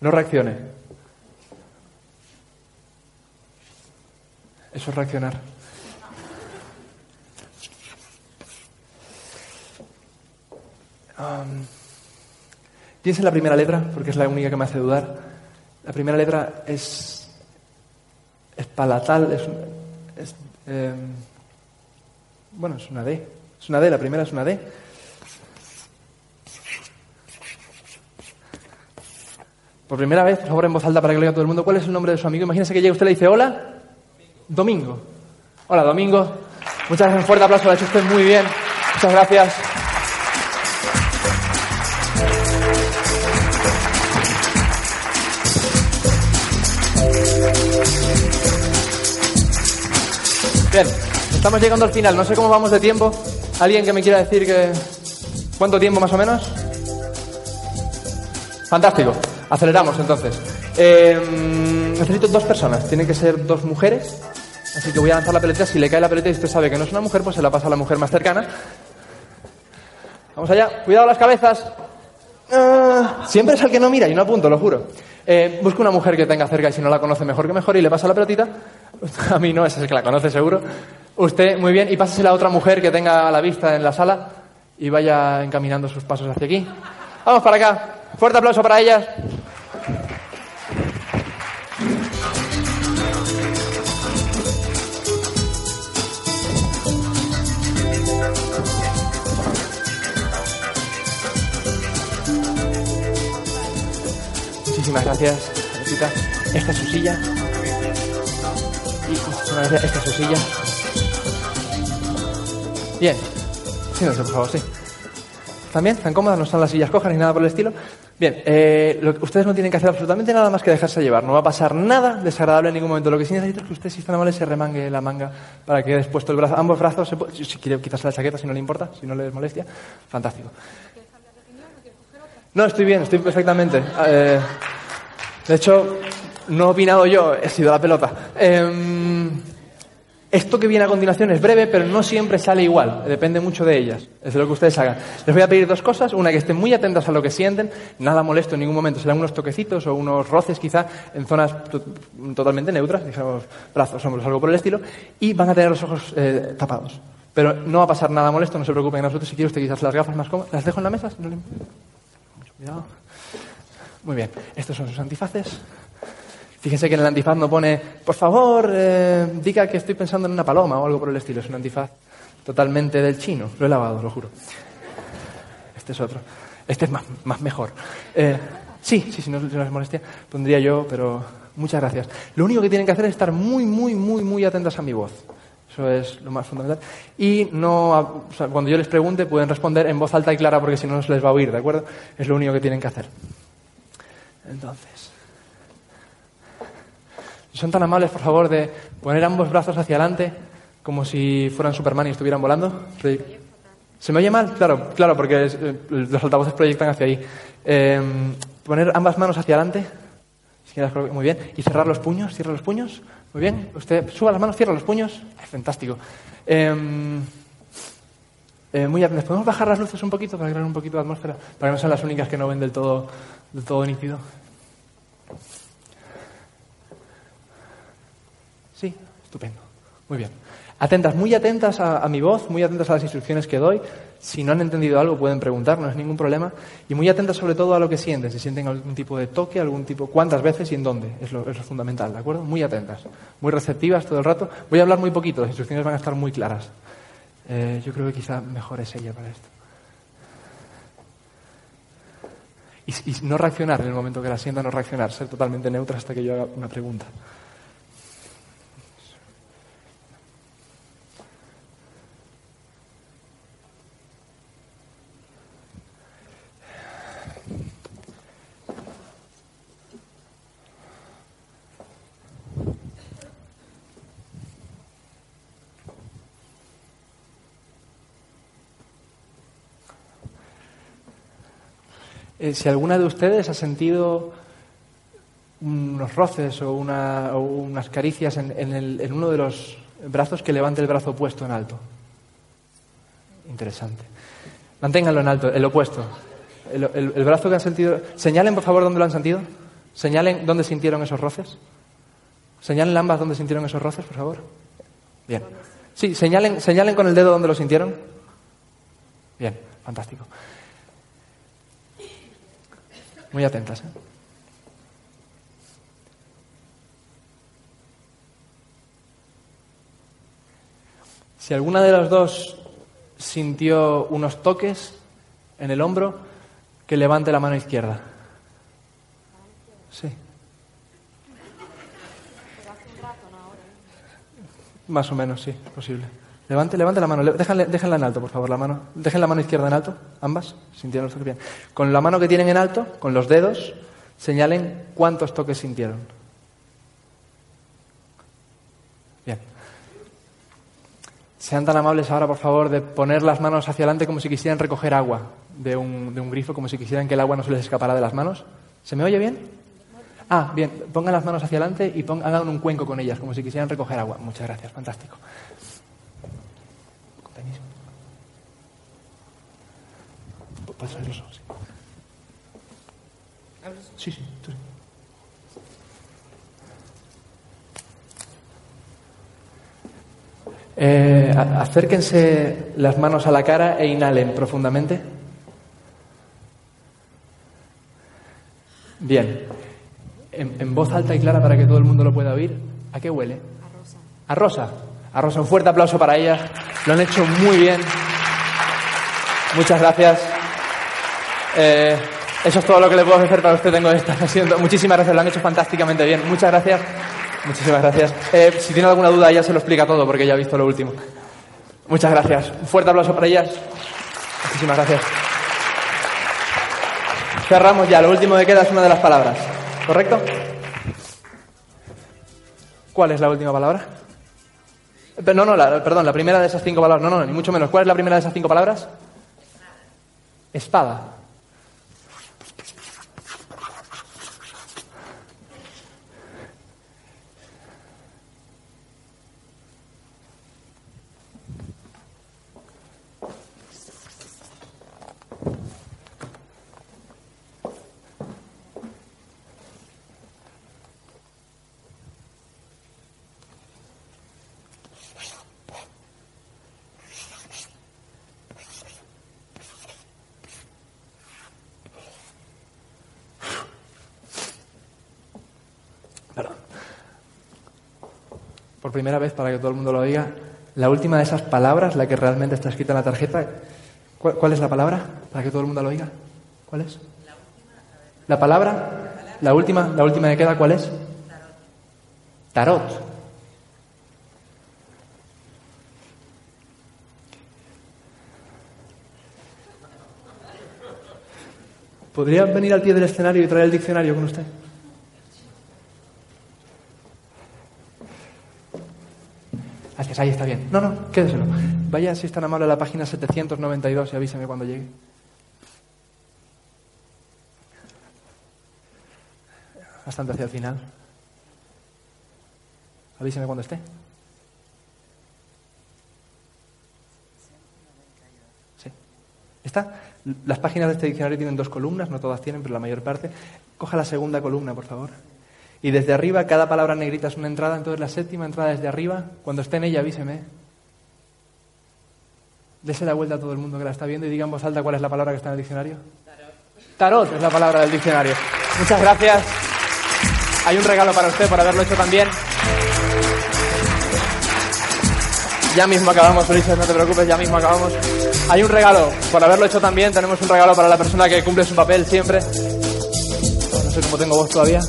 No reaccione. Eso es reaccionar. Um, en la primera letra, porque es la única que me hace dudar. La primera letra es, es palatal, es, es, em, bueno, es una D. Es una D, la primera es una D. Por primera vez, por favor, en voz alta para que lo oiga todo el mundo, ¿cuál es el nombre de su amigo? Imagínese que llega usted y le dice, hola, Domingo. Hola, Domingo. Muchas gracias, un fuerte aplauso, lo ha hecho usted muy bien. Muchas gracias. Bien, estamos llegando al final. No sé cómo vamos de tiempo. ¿Alguien que me quiera decir que... ¿Cuánto tiempo más o menos? Fantástico. Aceleramos entonces. Eh, necesito dos personas. Tienen que ser dos mujeres. Así que voy a lanzar la pelota. Si le cae la pelota y usted sabe que no es una mujer, pues se la pasa a la mujer más cercana. Vamos allá. Cuidado las cabezas. Ah, siempre es el que no mira y no apunto, lo juro. Eh, busca una mujer que tenga cerca y si no la conoce mejor que mejor y le pasa la pelotita. A mí no, esa es el que la conoce seguro. Usted, muy bien, y pásesela a otra mujer que tenga la vista en la sala y vaya encaminando sus pasos hacia aquí. Vamos para acá. Fuerte aplauso para ellas. Muchísimas gracias, Teresita. Esta es su silla. Muchísimas gracias. Esta es su silla. Bien. Siéntense, por favor, sí. ¿Están bien? ¿Están cómodas? ¿No están las sillas cojas ni nada por el estilo? Bien, eh, lo ustedes no tienen que hacer absolutamente nada más que dejarse llevar. No va a pasar nada desagradable en ningún momento. Lo que sí necesito es que usted, si está amable, se remangue la manga para que después el brazo, ambos brazos, se si quiere quitarse la chaqueta, si no le importa, si no le molestia. Fantástico. No, estoy bien, estoy perfectamente. Eh, de hecho, no he opinado yo, he sido la pelota. Em, esto que viene a continuación es breve, pero no siempre sale igual. Depende mucho de ellas. Es de lo que ustedes hagan. Les voy a pedir dos cosas. Una, que estén muy atentas a lo que sienten. Nada molesto en ningún momento. Serán unos toquecitos o unos roces, quizá, en zonas to- totalmente neutras, digamos, brazos, hombros, algo por el estilo. Y van a tener los ojos eh, tapados. Pero no va a pasar nada molesto, no se preocupen en absoluto. Si quiere usted quizás las gafas más cómodas. ¿Las dejo en la mesa? No cuidado. Muy bien. Estos son sus antifaces. Fíjense que en el antifaz no pone, por favor, eh, diga que estoy pensando en una paloma o algo por el estilo. Es un antifaz totalmente del chino. Lo he lavado, lo juro. Este es otro. Este es más, más mejor. Eh, sí, sí, si no, si no les molestia, pondría yo, pero muchas gracias. Lo único que tienen que hacer es estar muy, muy, muy, muy atentas a mi voz. Eso es lo más fundamental. Y no, o sea, cuando yo les pregunte, pueden responder en voz alta y clara porque si no, no se les va a oír, ¿de acuerdo? Es lo único que tienen que hacer. Entonces. Son tan amables, por favor, de poner ambos brazos hacia adelante, como si fueran Superman y estuvieran volando. ¿Se me oye mal? Claro, claro, porque eh, los altavoces proyectan hacia ahí. Eh, poner ambas manos hacia adelante. Si quieres, Muy bien. Y cerrar los puños. Cierra los puños. Muy bien. Usted suba las manos, cierra los puños. Ay, fantástico. Eh, eh, muy bien. ¿Les podemos bajar las luces un poquito para crear un poquito de atmósfera? Para que no sean las únicas que no ven del todo, del todo nítido. Sí, estupendo. Muy bien. Atentas, muy atentas a mi voz, muy atentas a las instrucciones que doy. Si no han entendido algo pueden preguntar, no es ningún problema. Y muy atentas sobre todo a lo que sienten, si sienten algún tipo de toque, algún tipo, cuántas veces y en dónde. Es lo, es lo fundamental, ¿de acuerdo? Muy atentas, muy receptivas todo el rato. Voy a hablar muy poquito, las instrucciones van a estar muy claras. Eh, yo creo que quizá mejor es ella para esto. Y, y no reaccionar en el momento que la sienta, no reaccionar, ser totalmente neutra hasta que yo haga una pregunta. Eh, si alguna de ustedes ha sentido unos roces o, una- o unas caricias en, en el- en uno de los brazos, que levante el brazo opuesto en alto. Interesante. Manténganlo en alto, el opuesto. El, el- brazo que han sentido. Señalen, por favor, dónde lo han sentido. Señalen dónde sintieron esos roces. Señalen ambas dónde sintieron esos roces, por favor. Bien. Sí, señalen, señalen con el dedo dónde lo sintieron. Bien, fantástico. Muy atentas. ¿eh? Si alguna de las dos sintió unos toques en el hombro, que levante la mano izquierda. Sí. Más o menos, sí, posible. Levante, levante la mano. Déjenla, en alto, por favor, la mano. Dejen la mano izquierda en alto, ambas. Sintieron los toques bien. Con la mano que tienen en alto, con los dedos, señalen cuántos toques sintieron. Bien. Sean tan amables ahora, por favor, de poner las manos hacia adelante como si quisieran recoger agua de un, grifo, como si quisieran que el agua no se les escapara de las manos. ¿Se me oye bien? Ah, bien. Pongan las manos hacia adelante y pon- hagan un cuenco con ellas, como si quisieran recoger agua. Muchas gracias, fantástico. ¿Puedes abrir los ojos? Sí, sí. Eh, acérquense las manos a la cara e inhalen profundamente. Bien. En, en voz alta y clara para que todo el mundo lo pueda oír. ¿A qué huele? A rosa. A rosa. A rosa. Un fuerte aplauso para ellas. Lo han hecho muy bien. Muchas gracias. Eh, eso es todo lo que le puedo ofrecer para usted. Tengo esta sesión. Muchísimas gracias. Lo han hecho fantásticamente bien. Muchas gracias. Muchísimas gracias. Eh, si tiene alguna duda, ella se lo explica todo porque ya ha visto lo último. Muchas gracias. Un fuerte aplauso para ellas. Muchísimas gracias. Cerramos ya. Lo último que queda es una de las palabras. ¿Correcto? ¿Cuál es la última palabra? No, no, la- perdón, la primera de esas cinco palabras. No, no, ni mucho menos. ¿Cuál es la primera de esas cinco palabras? Espada. Primera vez para que todo el mundo lo oiga, la última de esas palabras, la que realmente está escrita en la tarjeta, ¿cuál, cuál es la palabra? Para que todo el mundo lo oiga. ¿Cuál es? La palabra, la última, la última que queda, ¿cuál es? Tarot. ¿Podría venir al pie del escenario y traer el diccionario con usted? Gracias, ahí está bien. No, no, quédeselo. Vaya, si es tan amable, la página 792 y avísame cuando llegue. Bastante hacia el final. Avísame cuando esté. Sí. ¿Está? Las páginas de este diccionario tienen dos columnas, no todas tienen, pero la mayor parte. Coja la segunda columna, por favor. Y desde arriba, cada palabra negrita es una entrada, entonces la séptima entrada desde arriba. Cuando esté en ella, avíseme. Dese la vuelta a todo el mundo que la está viendo y diga en voz alta cuál es la palabra que está en el diccionario. Tarot. Tarot es la palabra del diccionario. Muchas gracias. Hay un regalo para usted por haberlo hecho también. Ya mismo acabamos, Ulises, no te preocupes, ya mismo acabamos. Hay un regalo por haberlo hecho también. Tenemos un regalo para la persona que cumple su papel siempre. No sé cómo tengo voz todavía.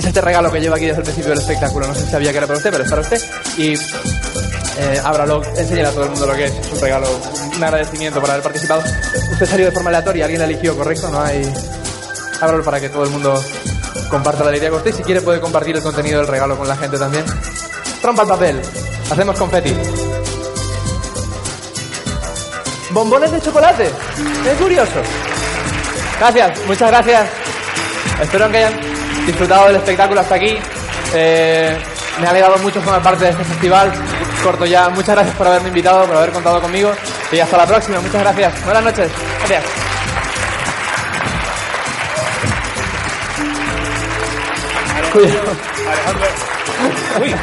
Es este regalo que lleva aquí desde el principio del espectáculo. No sé si sabía que era para usted, pero es para usted. Y eh, ábralo, enséñale a todo el mundo lo que es. Es un regalo, un agradecimiento por haber participado. Usted salió de forma aleatoria, alguien la eligió, ¿correcto? No hay. Ábralo para que todo el mundo comparta la alegría con usted. Si quiere, puede compartir el contenido del regalo con la gente también. Trompa el papel. Hacemos confeti. Bombones de chocolate. Es curioso. Gracias, muchas gracias. Espero que hayan disfrutado del espectáculo hasta aquí. Eh, me ha alegrado mucho formar parte de este festival. Corto ya. Muchas gracias por haberme invitado, por haber contado conmigo. Y hasta la próxima. Muchas gracias. Buenas noches. Gracias. Alejandro. Uy,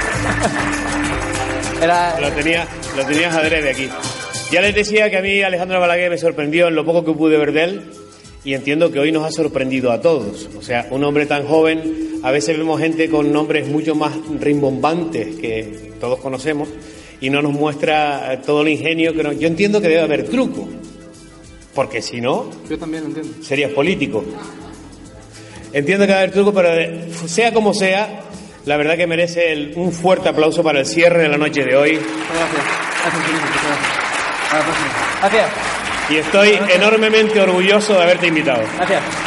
Era, lo, tenía, lo tenías adrede aquí. Ya les decía que a mí Alejandro Balaguer me sorprendió en lo poco que pude ver de él y entiendo que hoy nos ha sorprendido a todos. O sea, un hombre tan joven, a veces vemos gente con nombres mucho más rimbombantes que todos conocemos y no nos muestra eh, todo el ingenio que nos... Yo entiendo que debe haber truco, porque si no, yo también lo entiendo. serías político. Entiendo que va a haber truco, pero eh, sea como sea, la verdad que merece el- un fuerte aplauso para el cierre de la noche de hoy. Gracias. Gracias, gracias. Gracias. Y estoy enormemente orgulloso de haberte invitado. Gracias.